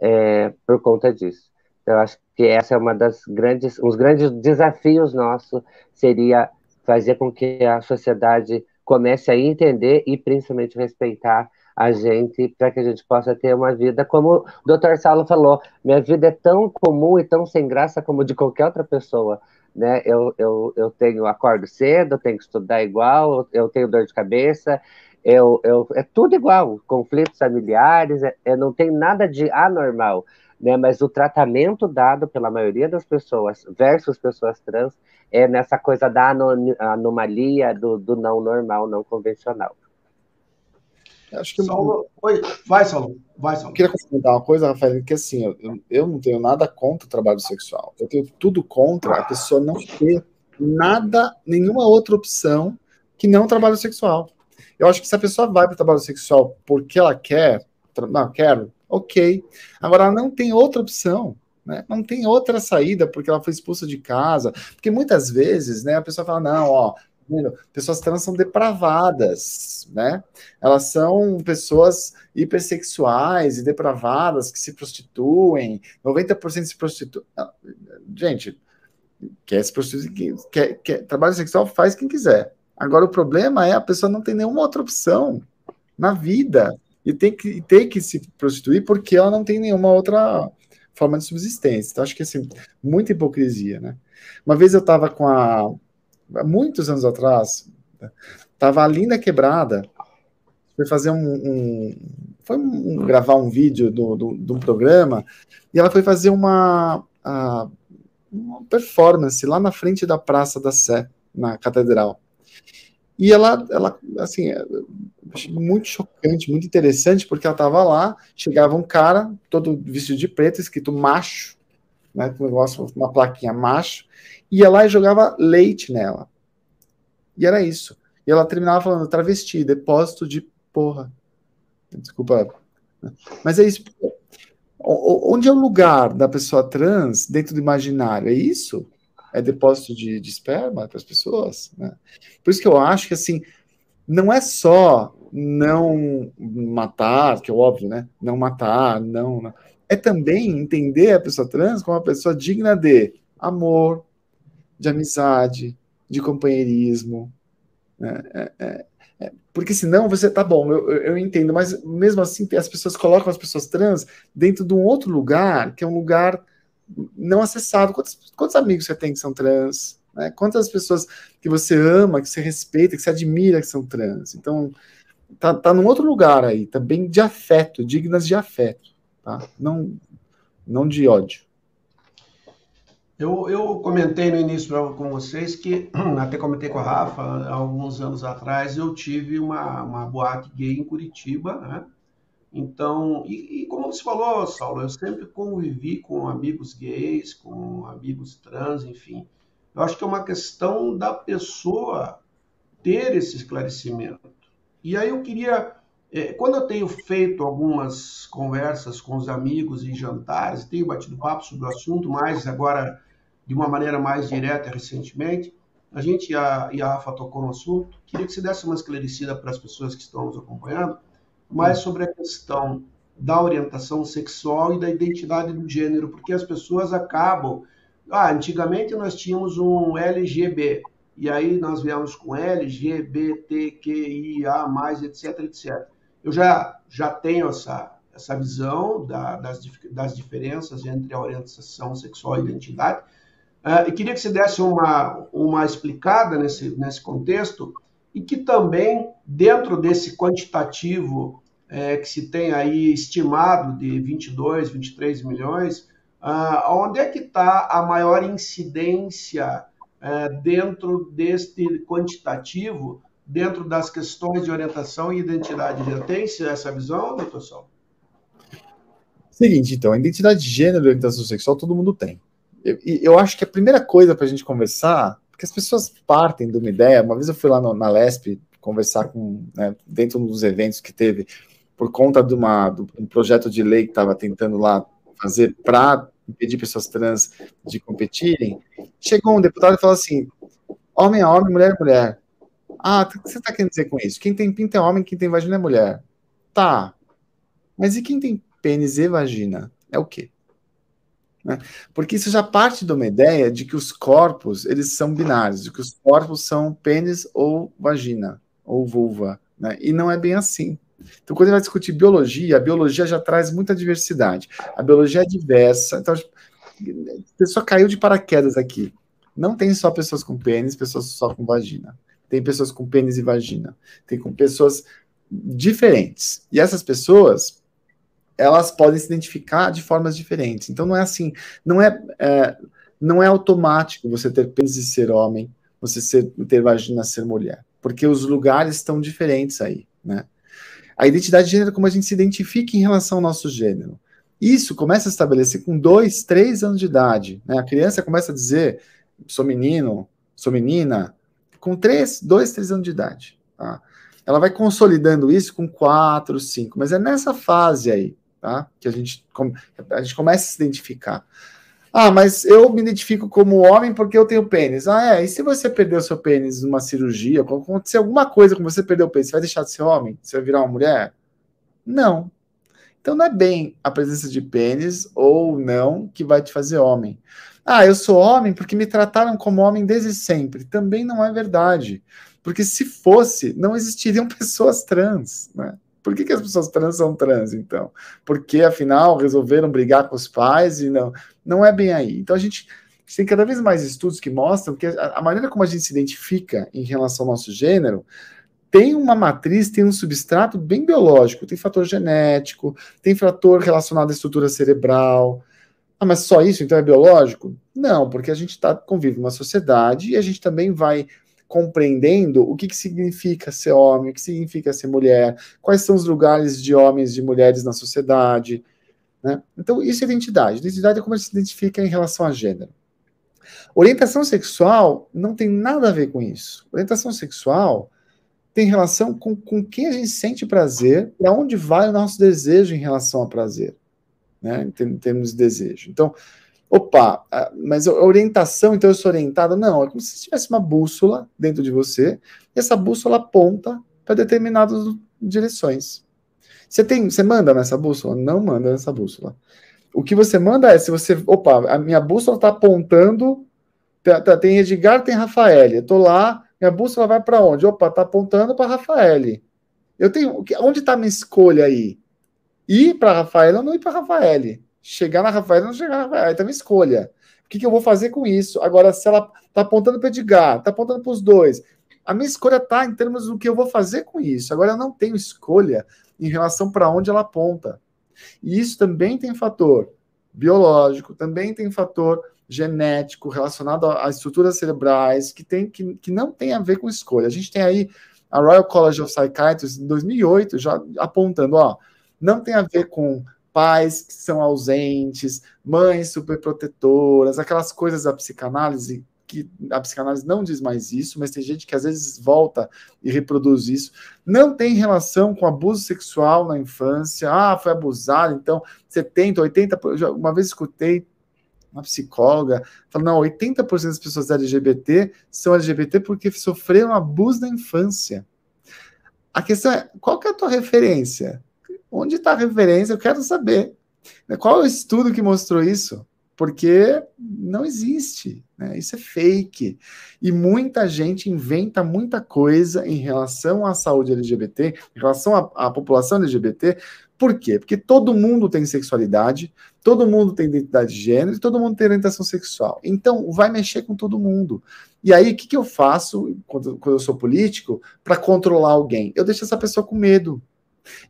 [SPEAKER 2] é, por conta disso. Então, eu acho que essa é uma das grandes, uns grandes desafios nossos seria fazer com que a sociedade comece a entender e principalmente respeitar a gente, para que a gente possa ter uma vida, como o doutor Saulo falou, minha vida é tão comum e tão sem graça como de qualquer outra pessoa. Né? Eu, eu, eu tenho acordo cedo, eu tenho que estudar igual, eu tenho dor de cabeça, eu, eu, é tudo igual, conflitos familiares, é, é, não tem nada de anormal, né? mas o tratamento dado pela maioria das pessoas versus pessoas trans é nessa coisa da anomalia, do, do não normal, não convencional.
[SPEAKER 1] Acho que Saulo, oi, vai, Saulo. Vai, Saulo.
[SPEAKER 3] Eu queria comentar uma coisa, Rafael, que assim, eu, eu não tenho nada contra o trabalho sexual. Eu tenho tudo contra a pessoa não ter nada, nenhuma outra opção que não trabalho sexual. Eu acho que se a pessoa vai para o trabalho sexual porque ela quer, não, quero, ok. Agora, ela não tem outra opção. Né? Não tem outra saída porque ela foi expulsa de casa. Porque muitas vezes, né, a pessoa fala: não, ó, Pessoas trans são depravadas, né? Elas são pessoas hipersexuais e depravadas que se prostituem, 90% se prostituem. Gente, quer se prostituir, quer, quer, trabalho sexual faz quem quiser. Agora, o problema é a pessoa não tem nenhuma outra opção na vida e tem que, tem que se prostituir porque ela não tem nenhuma outra forma de subsistência. Então, acho que assim, muita hipocrisia, né? Uma vez eu estava com a muitos anos atrás, tava ali na quebrada, foi fazer um, um foi um, gravar um vídeo do, do, do, programa, e ela foi fazer uma, a, uma performance lá na frente da Praça da Sé, na Catedral. E ela, ela assim, é, muito chocante, muito interessante, porque ela estava lá, chegava um cara, todo vestido de preto, escrito macho, né, com um negócio, uma plaquinha macho, ia lá e jogava leite nela. E era isso. E ela terminava falando travesti, depósito de porra. Desculpa. Mas é isso. Onde é o lugar da pessoa trans dentro do imaginário? É isso? É depósito de, de esperma para as pessoas? Né? Por isso que eu acho que assim, não é só não matar, que é óbvio, né? Não matar, não, não. É também entender a pessoa trans como uma pessoa digna de amor, de amizade, de companheirismo. Né? É, é, é, porque senão você tá bom, eu, eu entendo, mas mesmo assim as pessoas colocam as pessoas trans dentro de um outro lugar, que é um lugar não acessado. Quantos, quantos amigos você tem que são trans? Né? Quantas pessoas que você ama, que você respeita, que você admira que são trans? Então, tá, tá num outro lugar aí, também tá de afeto, dignas de afeto, tá? Não, não de ódio.
[SPEAKER 1] Eu, eu comentei no início com vocês que, até comentei com a Rafa, alguns anos atrás, eu tive uma, uma boate gay em Curitiba, né? Então, e, e, como você falou, Saulo, eu sempre convivi com amigos gays, com amigos trans, enfim. Eu acho que é uma questão da pessoa ter esse esclarecimento. E aí eu queria, é, quando eu tenho feito algumas conversas com os amigos e jantares, tenho batido papo sobre o assunto, mas agora de uma maneira mais direta recentemente, a gente e a, e a Rafa tocou no assunto, queria que você desse uma esclarecida para as pessoas que estão nos acompanhando, mais sobre a questão da orientação sexual e da identidade do gênero, porque as pessoas acabam. Ah, antigamente nós tínhamos um LGB, e aí nós viemos com LGBTQIA, etc, etc. Eu já, já tenho essa, essa visão da, das, das diferenças entre a orientação sexual e a identidade, uh, e queria que você desse uma, uma explicada nesse, nesse contexto, e que também, dentro desse quantitativo é, que se tem aí estimado de 22, 23 milhões, uh, onde é que está a maior incidência uh, dentro deste quantitativo, dentro das questões de orientação e identidade? Já tem essa visão, doutor Sol?
[SPEAKER 3] Seguinte, então, a identidade de gênero e orientação sexual todo mundo tem. Eu, eu acho que a primeira coisa para a gente conversar, porque as pessoas partem de uma ideia, uma vez eu fui lá no, na LESP conversar com, né, dentro dos eventos que teve, por conta de, uma, de um projeto de lei que estava tentando lá fazer para impedir pessoas trans de competirem, chegou um deputado e falou assim: homem é homem, mulher é mulher. Ah, o que você está querendo dizer com isso? Quem tem pinto é homem, quem tem vagina é mulher. Tá. Mas e quem tem pênis e vagina? É o quê? Né? Porque isso já parte de uma ideia de que os corpos eles são binários, de que os corpos são pênis ou vagina, ou vulva. Né? E não é bem assim. Então, quando ele vai discutir biologia, a biologia já traz muita diversidade. A biologia é diversa. Então, a pessoa caiu de paraquedas aqui. Não tem só pessoas com pênis, pessoas só com vagina. Tem pessoas com pênis e vagina. Tem com pessoas diferentes. E essas pessoas, elas podem se identificar de formas diferentes. Então, não é assim. Não é, é não é automático você ter pênis e ser homem, você ser, ter vagina ser mulher. Porque os lugares estão diferentes aí, né? A identidade de gênero como a gente se identifica em relação ao nosso gênero. Isso começa a estabelecer com dois, três anos de idade. Né? A criança começa a dizer: sou menino, sou menina, com três, dois, três anos de idade. Tá? Ela vai consolidando isso com quatro, cinco, mas é nessa fase aí tá? que a gente, a gente começa a se identificar. Ah, mas eu me identifico como homem porque eu tenho pênis. Ah, é. E se você perdeu seu pênis numa cirurgia, acontecer alguma coisa com você perdeu o pênis, você vai deixar de ser homem? Você vai virar uma mulher? Não. Então não é bem a presença de pênis ou não que vai te fazer homem. Ah, eu sou homem porque me trataram como homem desde sempre. Também não é verdade. Porque se fosse, não existiriam pessoas trans, né? Por que, que as pessoas trans são trans, então? Porque, afinal, resolveram brigar com os pais e não. Não é bem aí. Então, a gente, tem cada vez mais estudos que mostram que a, a, maneira como a gente se identifica em relação ao nosso gênero tem uma matriz, tem um substrato bem biológico. Tem fator genético, tem fator relacionado à estrutura cerebral. Ah, mas só isso, então é biológico? Não, porque a gente tá, convive numa sociedade e a gente também vai compreendendo o que, que significa ser homem, o que significa ser mulher, quais são os lugares de homens e de mulheres na sociedade. Né? Então, isso é identidade. Identidade é como a gente se identifica em relação a gênero. Orientação sexual não tem nada a ver com isso. Orientação sexual tem relação com, com quem a gente sente prazer e aonde vai o nosso desejo em relação a prazer, né? em termos de desejo. Então, opa, mas a orientação, então eu sou orientado? Não, é como se tivesse uma bússola dentro de você, e essa bússola aponta para determinadas direções. Você tem, você manda nessa bússola? Não manda nessa bússola. O que você manda é se você, opa, a minha bússola está apontando, tá, tá, tem Edgar, tem Rafael, eu tô lá, minha bússola vai para onde? Opa, está apontando para Rafael. Eu tenho, onde está minha escolha aí? Ir para Rafael ou não ir para Rafael? Chegar na Rafaela não chegar na Rafaela, aí tá uma escolha. O que, que eu vou fazer com isso? Agora, se ela tá apontando para Edgar, tá apontando para os dois, A minha escolha está em termos do que eu vou fazer com isso. Agora, eu não tenho escolha em relação para onde ela aponta. E isso também tem fator biológico, também tem fator genético relacionado às estruturas cerebrais que, tem, que, que não tem a ver com escolha. A gente tem aí a Royal College of Psychiatry em 2008 já apontando, ó, não tem a ver com pais que são ausentes, mães superprotetoras, aquelas coisas da psicanálise que a psicanálise não diz mais isso, mas tem gente que às vezes volta e reproduz isso. Não tem relação com abuso sexual na infância. Ah, foi abusado, então 70, 80. Uma vez escutei uma psicóloga falando: não, 80% das pessoas LGBT são LGBT porque sofreram abuso na infância. A questão é: qual que é a tua referência? Onde está a referência? Eu quero saber. Qual é o estudo que mostrou isso? Porque não existe, né? Isso é fake. E muita gente inventa muita coisa em relação à saúde LGBT, em relação à, à população LGBT. Por quê? Porque todo mundo tem sexualidade, todo mundo tem identidade de gênero todo mundo tem orientação sexual. Então, vai mexer com todo mundo. E aí, o que, que eu faço quando, quando eu sou político para controlar alguém? Eu deixo essa pessoa com medo.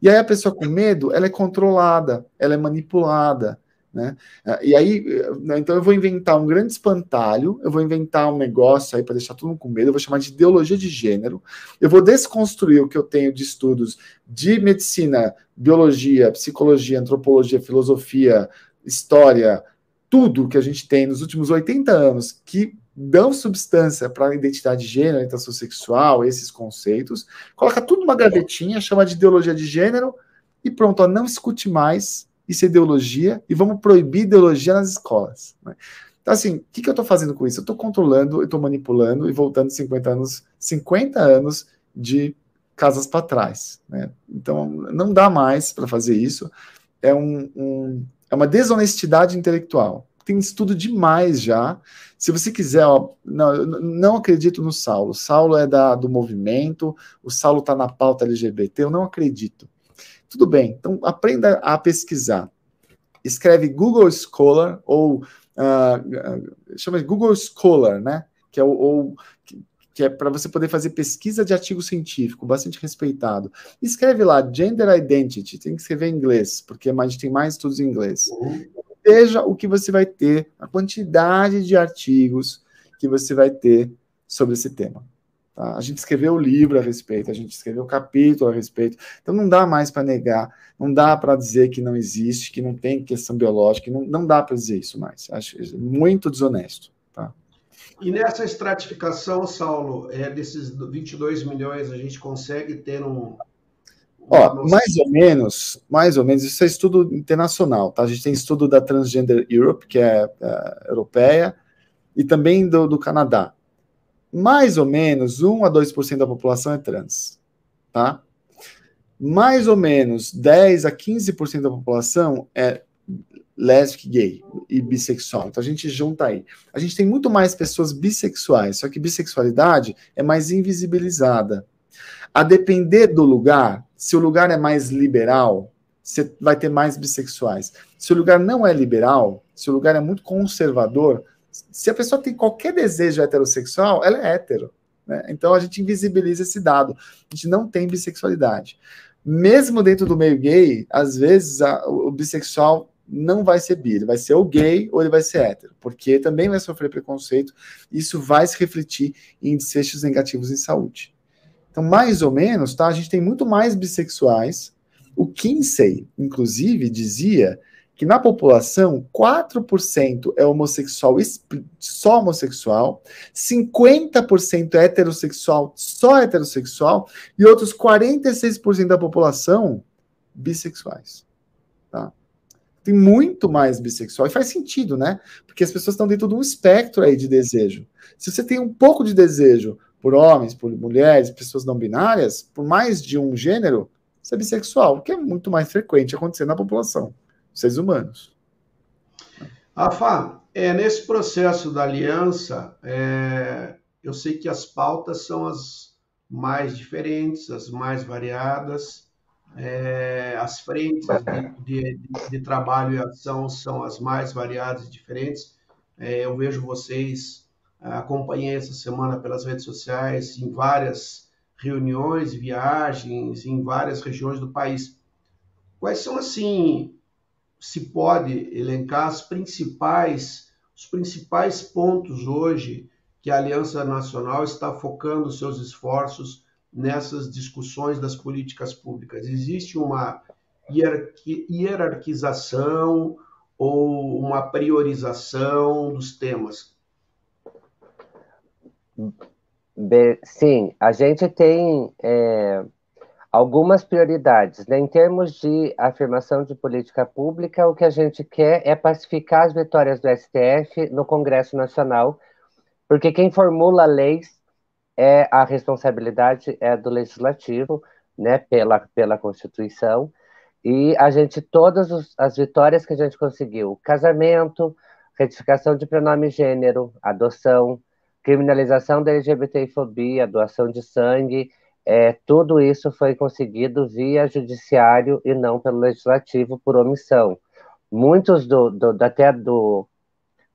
[SPEAKER 3] E aí a pessoa com medo, ela é controlada, ela é manipulada, né? E aí, né, então eu vou inventar um grande espantalho, eu vou inventar um negócio aí para deixar todo mundo com medo, eu vou chamar de ideologia de gênero, eu vou desconstruir o que eu tenho de estudos de medicina, biologia, psicologia, antropologia, filosofia, história, tudo que a gente tem nos últimos 80 anos que dão substância para a identidade de gênero, orientação sexual, esses conceitos, coloca tudo numa gavetinha, chama de ideologia de gênero, e pronto, ó, não escute mais isso é ideologia, e vamos proibir ideologia nas escolas. Né? Então, assim, o que, que eu estou fazendo com isso? Eu estou controlando, eu estou manipulando e voltando 50 anos, 50 anos de casas para trás. Né? Então, não dá mais para fazer isso. É, um, um, é uma desonestidade intelectual tem estudo demais já. Se você quiser, ó, não, não acredito no Saulo. Saulo é da, do movimento, o Saulo está na pauta LGBT, eu não acredito. Tudo bem, então aprenda a pesquisar. Escreve Google Scholar ou uh, chama Google Scholar, né? Que é o, ou, que é para você poder fazer pesquisa de artigo científico, bastante respeitado. Escreve lá Gender Identity, tem que escrever em inglês, porque a gente tem mais estudos em inglês. Veja o que você vai ter, a quantidade de artigos que você vai ter sobre esse tema. Tá? A gente escreveu o livro a respeito, a gente escreveu o capítulo a respeito, então não dá mais para negar, não dá para dizer que não existe, que não tem questão biológica, não, não dá para dizer isso mais. Acho muito desonesto. Tá?
[SPEAKER 1] E nessa estratificação, Saulo, é, desses 22 milhões, a gente consegue ter um,
[SPEAKER 3] Ó, mais ou menos, mais ou menos, isso é estudo internacional, tá? A gente tem estudo da Transgender Europe, que é, é europeia, e também do, do Canadá. Mais ou menos 1 a 2% da população é trans, tá? Mais ou menos 10 a 15% da população é lésbica, gay e bissexual. Então a gente junta aí. A gente tem muito mais pessoas bissexuais, só que bissexualidade é mais invisibilizada. A depender do lugar, se o lugar é mais liberal, você vai ter mais bissexuais. Se o lugar não é liberal, se o lugar é muito conservador, se a pessoa tem qualquer desejo heterossexual, ela é hétero. Né? Então a gente invisibiliza esse dado. A gente não tem bissexualidade. Mesmo dentro do meio gay, às vezes a, o bissexual não vai ser bi, ele vai ser ou gay ou ele vai ser hétero, porque também vai sofrer preconceito. Isso vai se refletir em desfechos negativos em saúde. Então, mais ou menos, tá? A gente tem muito mais bissexuais. O Kinsey, inclusive, dizia que na população 4% é homossexual, só homossexual, 50% é heterossexual, só heterossexual, e outros 46% da população bissexuais. Tá? Tem muito mais bissexual, e faz sentido, né? Porque as pessoas estão dentro de um espectro aí de desejo. Se você tem um pouco de desejo por homens, por mulheres, pessoas não binárias, por mais de um gênero, ser bissexual, o que é muito mais frequente acontecer na população, seres humanos.
[SPEAKER 1] Afá, é, nesse processo da aliança, é, eu sei que as pautas são as mais diferentes, as mais variadas, é, as frentes de, de, de, trabalho e ação são as mais variadas e diferentes. É, eu vejo vocês acompanhei essa semana pelas redes sociais, em várias reuniões, viagens, em várias regiões do país. Quais são, assim, se pode elencar as principais, os principais pontos hoje que a Aliança Nacional está focando seus esforços nessas discussões das políticas públicas? Existe uma hierarquização ou uma priorização dos temas?
[SPEAKER 2] Sim, a gente tem é, algumas prioridades. Né? Em termos de afirmação de política pública, o que a gente quer é pacificar as vitórias do STF no Congresso Nacional, porque quem formula leis é a responsabilidade é do legislativo, né, pela, pela Constituição, e a gente, todas os, as vitórias que a gente conseguiu, casamento, retificação de pronome gênero, adoção, criminalização da LGBTfobia, doação de sangue, é, tudo isso foi conseguido via judiciário e não pelo legislativo por omissão. Muitos do, do até do,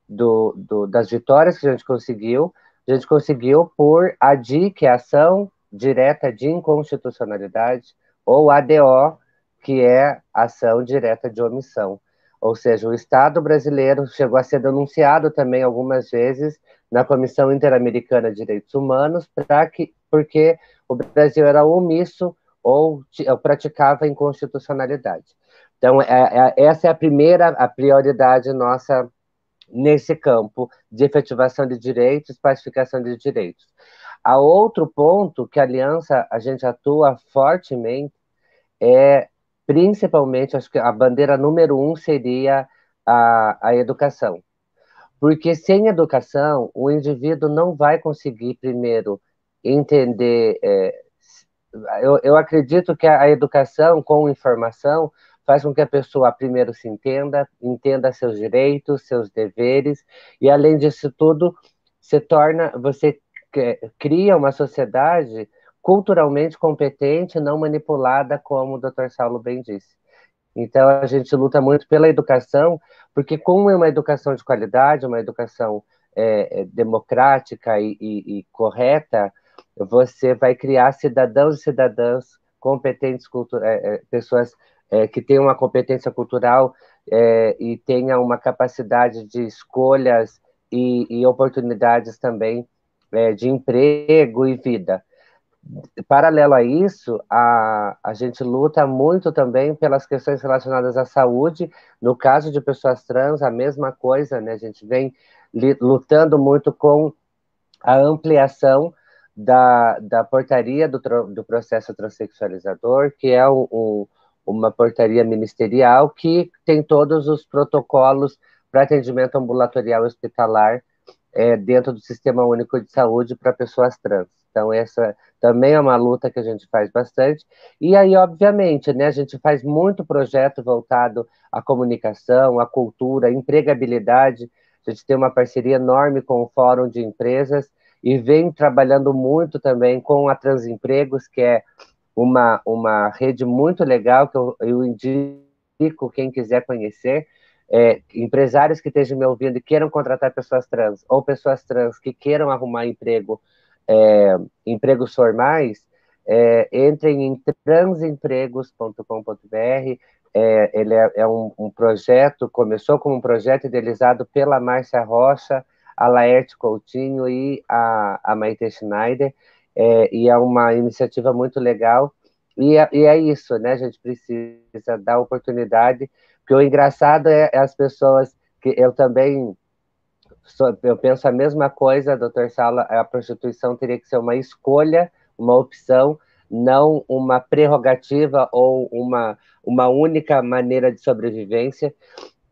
[SPEAKER 2] do, do, das vitórias que a gente conseguiu, a gente conseguiu por ADI, que é ação direta de inconstitucionalidade, ou ADO, que é ação direta de omissão. Ou seja, o Estado brasileiro chegou a ser denunciado também algumas vezes na Comissão Interamericana de Direitos Humanos, que, porque o Brasil era omisso ou, ou praticava inconstitucionalidade. Então, é, é, essa é a primeira a prioridade nossa nesse campo de efetivação de direitos, pacificação de direitos. A outro ponto que a aliança a gente atua fortemente é principalmente, acho que a bandeira número um seria a, a educação. Porque sem educação, o indivíduo não vai conseguir, primeiro, entender. É, eu, eu acredito que a, educação com informação faz com que a pessoa, primeiro, se entenda, entenda seus direitos, seus deveres, e, além disso tudo, se torna. Você cria uma sociedade culturalmente competente, não manipulada, como o Dr. Saulo bem disse. Então, a gente luta muito pela educação, porque como é uma educação de qualidade, uma educação é, é, democrática e, e, e, correta, você vai criar cidadãos e cidadãs competentes, é, é, pessoas é, que tenham uma competência cultural e tenham uma capacidade de escolhas e, e oportunidades também de emprego e vida paralelo a isso, a, a gente luta muito também pelas questões relacionadas à saúde. No caso de pessoas trans, a mesma coisa, né? A gente vem lutando muito com a ampliação da, da portaria do, do processo transexualizador, que é um, um, uma portaria ministerial que tem todos os protocolos para atendimento ambulatorial hospitalar é, dentro do Sistema Único de Saúde para pessoas trans. Então, essa também é uma luta que a gente faz bastante. E aí, obviamente, né, a gente faz muito projeto voltado à comunicação, à cultura, à empregabilidade. A gente tem uma parceria enorme com o Fórum de Empresas e vem trabalhando muito também com a Transempregos, que é uma, uma rede muito legal que eu, eu indico quem quiser conhecer. É, empresários que estejam me ouvindo e queiram contratar pessoas trans, ou pessoas trans que queiram arrumar emprego é, empregos formais, é, entrem em transempregos.com.br. É, ele é, é um, um, projeto, começou como um projeto idealizado pela Márcia Rocha, a Laerte Coutinho e a, a Maite Schneider, é, e é uma iniciativa muito legal. E é, e é, isso, né? A gente precisa dar oportunidade, porque o engraçado é, é as pessoas que eu também eu penso a mesma coisa, doutor Sala, a prostituição teria que ser uma escolha, uma opção, não uma prerrogativa ou uma, uma única maneira de sobrevivência.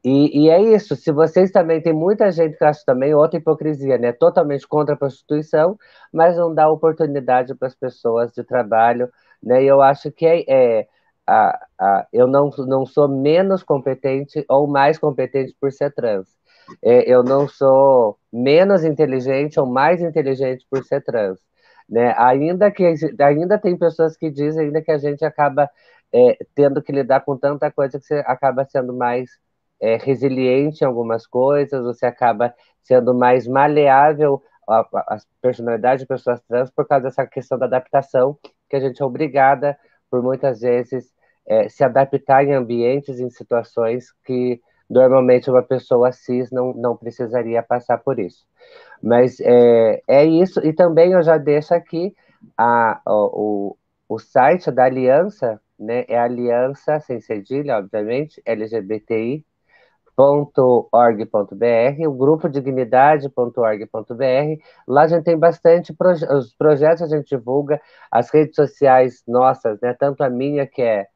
[SPEAKER 2] E, e, é isso, se vocês também, tem muita gente que acha também outra hipocrisia, né? Totalmente contra a prostituição, mas não dá oportunidade para as pessoas de trabalho, né? E eu acho que é, é a, a, eu não, não sou menos competente ou mais competente por ser trans é, eu não sou menos inteligente ou mais inteligente por ser trans. Né? Ainda que ainda tem pessoas que dizem ainda que a gente acaba é, tendo que lidar com tanta coisa que você acaba sendo mais é, resiliente em algumas coisas, você acaba sendo mais maleável a, a personalidade de pessoas trans por causa dessa questão da adaptação, que a gente é obrigada, por muitas vezes, é, se adaptar em ambientes, em situações que normalmente uma pessoa cis não, não precisaria passar por isso. Mas é, é isso, e também eu já deixo aqui a, o, o site da Aliança, né, é Aliança, sem cedilha, obviamente, LGBTI, .org.br, o grupo dignidade.org.br. Lá a gente tem bastante proje os projetos a gente divulga, as redes sociais nossas, né? Tanto a minha que é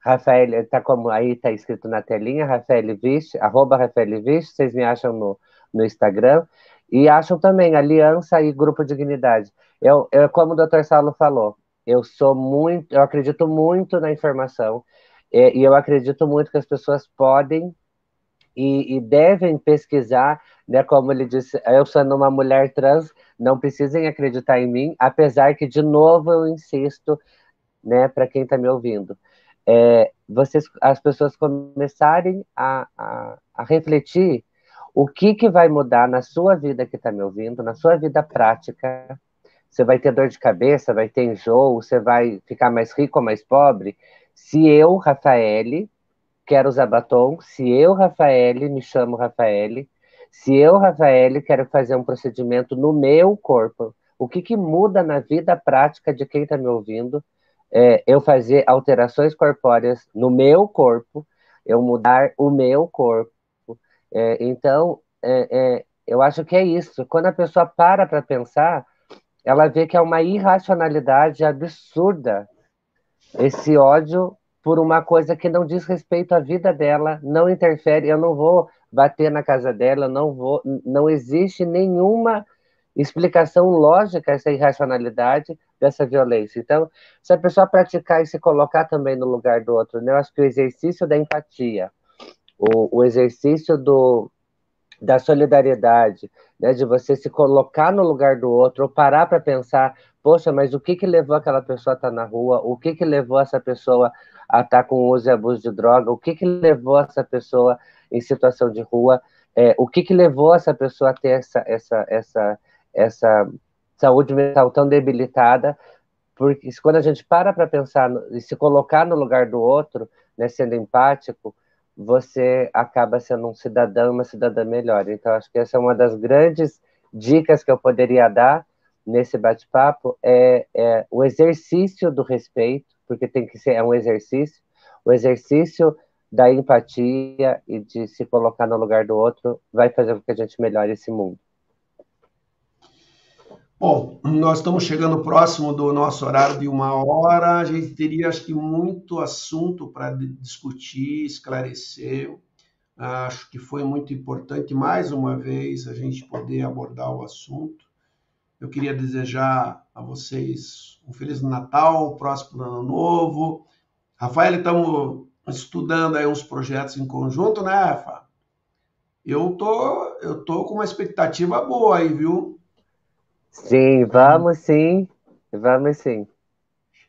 [SPEAKER 2] Rafael, tá como aí tá escrito na telinha, Rafael Vish, arroba Rafael Vish, vocês me acham no, no Instagram. E acham também Aliança e Grupo Dignidade. Eu, eu, como o doutor Saulo falou, eu sou muito, eu acredito muito na informação, e, e eu acredito muito que as pessoas podem e, e, devem pesquisar, né, como ele disse, eu sendo uma mulher trans, não precisem acreditar em mim, apesar que, de novo, eu insisto, né, para quem está me ouvindo, é, vocês, as pessoas começarem a, a, a refletir o que, que vai mudar na sua vida que está me ouvindo, na sua vida prática, você vai ter dor de cabeça, vai ter enjoo, você vai ficar mais rico ou mais pobre, se eu, Rafaele, quero usar batom, se eu, Rafael, me chamo Rafael, se eu, Rafael, quero fazer um procedimento no meu corpo, o que, que muda na vida prática de quem está me ouvindo é eu fazer alterações corpóreas no meu corpo, eu mudar o meu corpo. É, então, é, é, eu acho que é isso. Quando a pessoa para para pensar, ela vê que é uma irracionalidade absurda esse ódio por uma coisa que não diz respeito à vida dela, não interfere, eu não vou bater na casa dela, não vou, não existe nenhuma explicação lógica essa irracionalidade dessa violência. Então, se a pessoa praticar e se colocar também no lugar do outro, né, eu acho que o exercício da empatia, o, o exercício do, da solidariedade, né, de você se colocar no lugar do outro, ou parar para pensar, poxa, mas o que que levou aquela pessoa a estar tá na rua? O que que levou essa pessoa a estar tá com uso e abuso de droga? O que que levou essa pessoa em situação de rua? É, o que que levou essa pessoa a ter essa, essa, essa, essa saúde mental tão debilitada? Porque quando a gente para para pensar e se colocar no lugar do outro, né, sendo empático, você acaba sendo um cidadão, uma cidadã melhor. Então, acho que essa é uma das grandes dicas que eu poderia dar nesse bate-papo, é, é, o exercício do respeito, porque tem que ser é um exercício, o exercício da empatia e de se colocar no lugar do outro vai fazer com que a gente melhore esse mundo.
[SPEAKER 1] Bom, nós estamos chegando próximo do nosso horário de uma hora. A gente teria, acho que, muito assunto para discutir, esclarecer. Acho que foi muito importante, mais uma vez, a gente poder abordar o assunto. Eu queria desejar a vocês um Feliz Natal, um próximo Ano Novo. Rafael, estamos estudando aí uns projetos em conjunto, né, Rafa? Eu tô, eu tô com uma expectativa boa aí, viu?
[SPEAKER 2] Sim, vamos sim, vamos sim.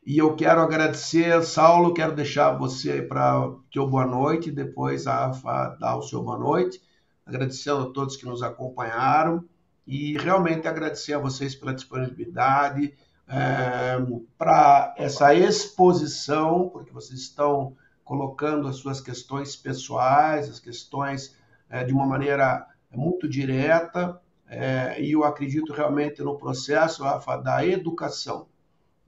[SPEAKER 1] E eu quero agradecer, Saulo, quero deixar você para o teu boa noite, depois a Rafa dá o seu boa noite, agradecendo a todos que nos acompanharam e realmente agradecer a vocês pela disponibilidade, é, para essa exposição, porque vocês estão colocando as suas questões pessoais, as questões é, de uma maneira muito direta, é, e eu acredito realmente no processo Rafa, da educação.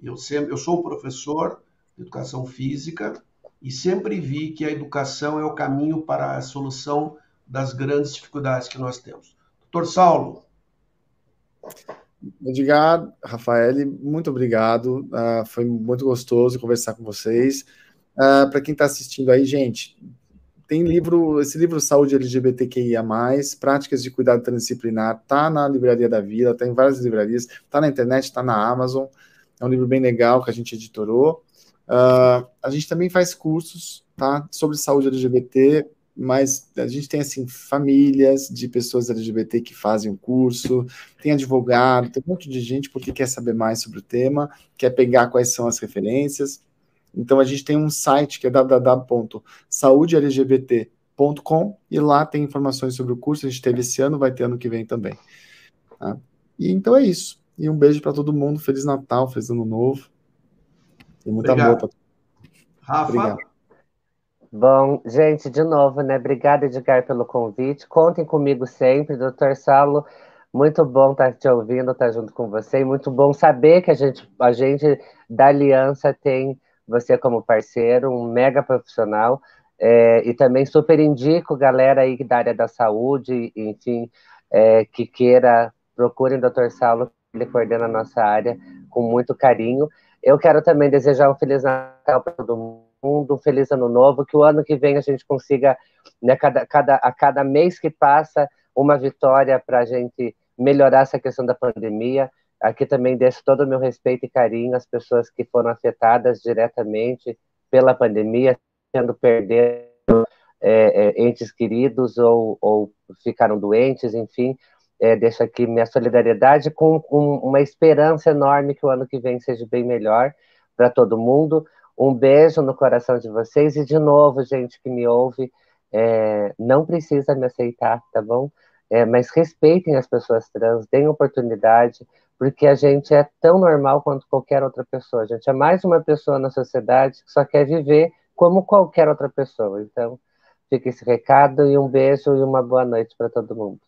[SPEAKER 1] Eu, sempre, eu sou um professor de educação física e sempre vi que a educação é o caminho para a solução das grandes dificuldades que nós temos. Doutor Saulo.
[SPEAKER 3] Edgar, Rafael, muito obrigado. Uh, foi muito gostoso conversar com vocês. Uh, Para quem está assistindo aí, gente, tem livro, esse livro Saúde LGBTQIA+, Práticas de Cuidado Transdisciplinar, tá na Livraria da Vila, tá em várias livrarias, tá na internet, tá na Amazon, é um livro bem legal que a gente editorou. Uh, a gente também faz cursos, tá, sobre saúde LGBT, mas a gente tem, assim, famílias de pessoas LGBT que fazem o um curso, tem advogado, tem um monte de gente porque quer saber mais sobre o tema, quer pegar quais são as referências, então a gente tem um site que é www.saudelgbt.com e lá tem informações sobre o curso. A gente teve esse ano, vai ter ano que vem também. Tá? E então é isso. E um beijo para todo mundo. Feliz Natal, feliz Ano Novo. E muita boa para
[SPEAKER 1] Rafa? Obrigado.
[SPEAKER 2] Bom, gente, de novo, né? Obrigada, Edgar, pelo convite. Contem comigo sempre, doutor Saulo. Muito bom estar te ouvindo, estar junto com você. E muito bom saber que a gente, a gente da Aliança tem você como parceiro, um mega profissional. É, e também super indico galera aí da área da saúde, enfim, é, que queira, procurem o Dr. Saulo, ele coordena a nossa área com muito carinho. Eu quero também desejar um Feliz Natal para todo mundo, um Feliz Ano Novo, que o ano que vem a gente consiga, né, cada, cada, a cada mês que passa, uma vitória para a gente melhorar essa questão da pandemia. Aqui também deixo todo o meu respeito e carinho às pessoas que foram afetadas diretamente pela pandemia, tendo perdido é, é, entes queridos ou, ou, ficaram doentes, enfim. É, deixo aqui minha solidariedade com, com uma esperança enorme que o ano que vem seja bem melhor para todo mundo. Um beijo no coração de vocês e de novo, gente que me ouve, é, não precisa me aceitar, tá bom? É, mas respeitem as pessoas trans, deem oportunidade, porque a gente é tão normal quanto qualquer outra pessoa. A gente é mais uma pessoa na sociedade que só quer viver como qualquer outra pessoa. Então, fica esse recado e um beijo e uma boa noite para todo mundo.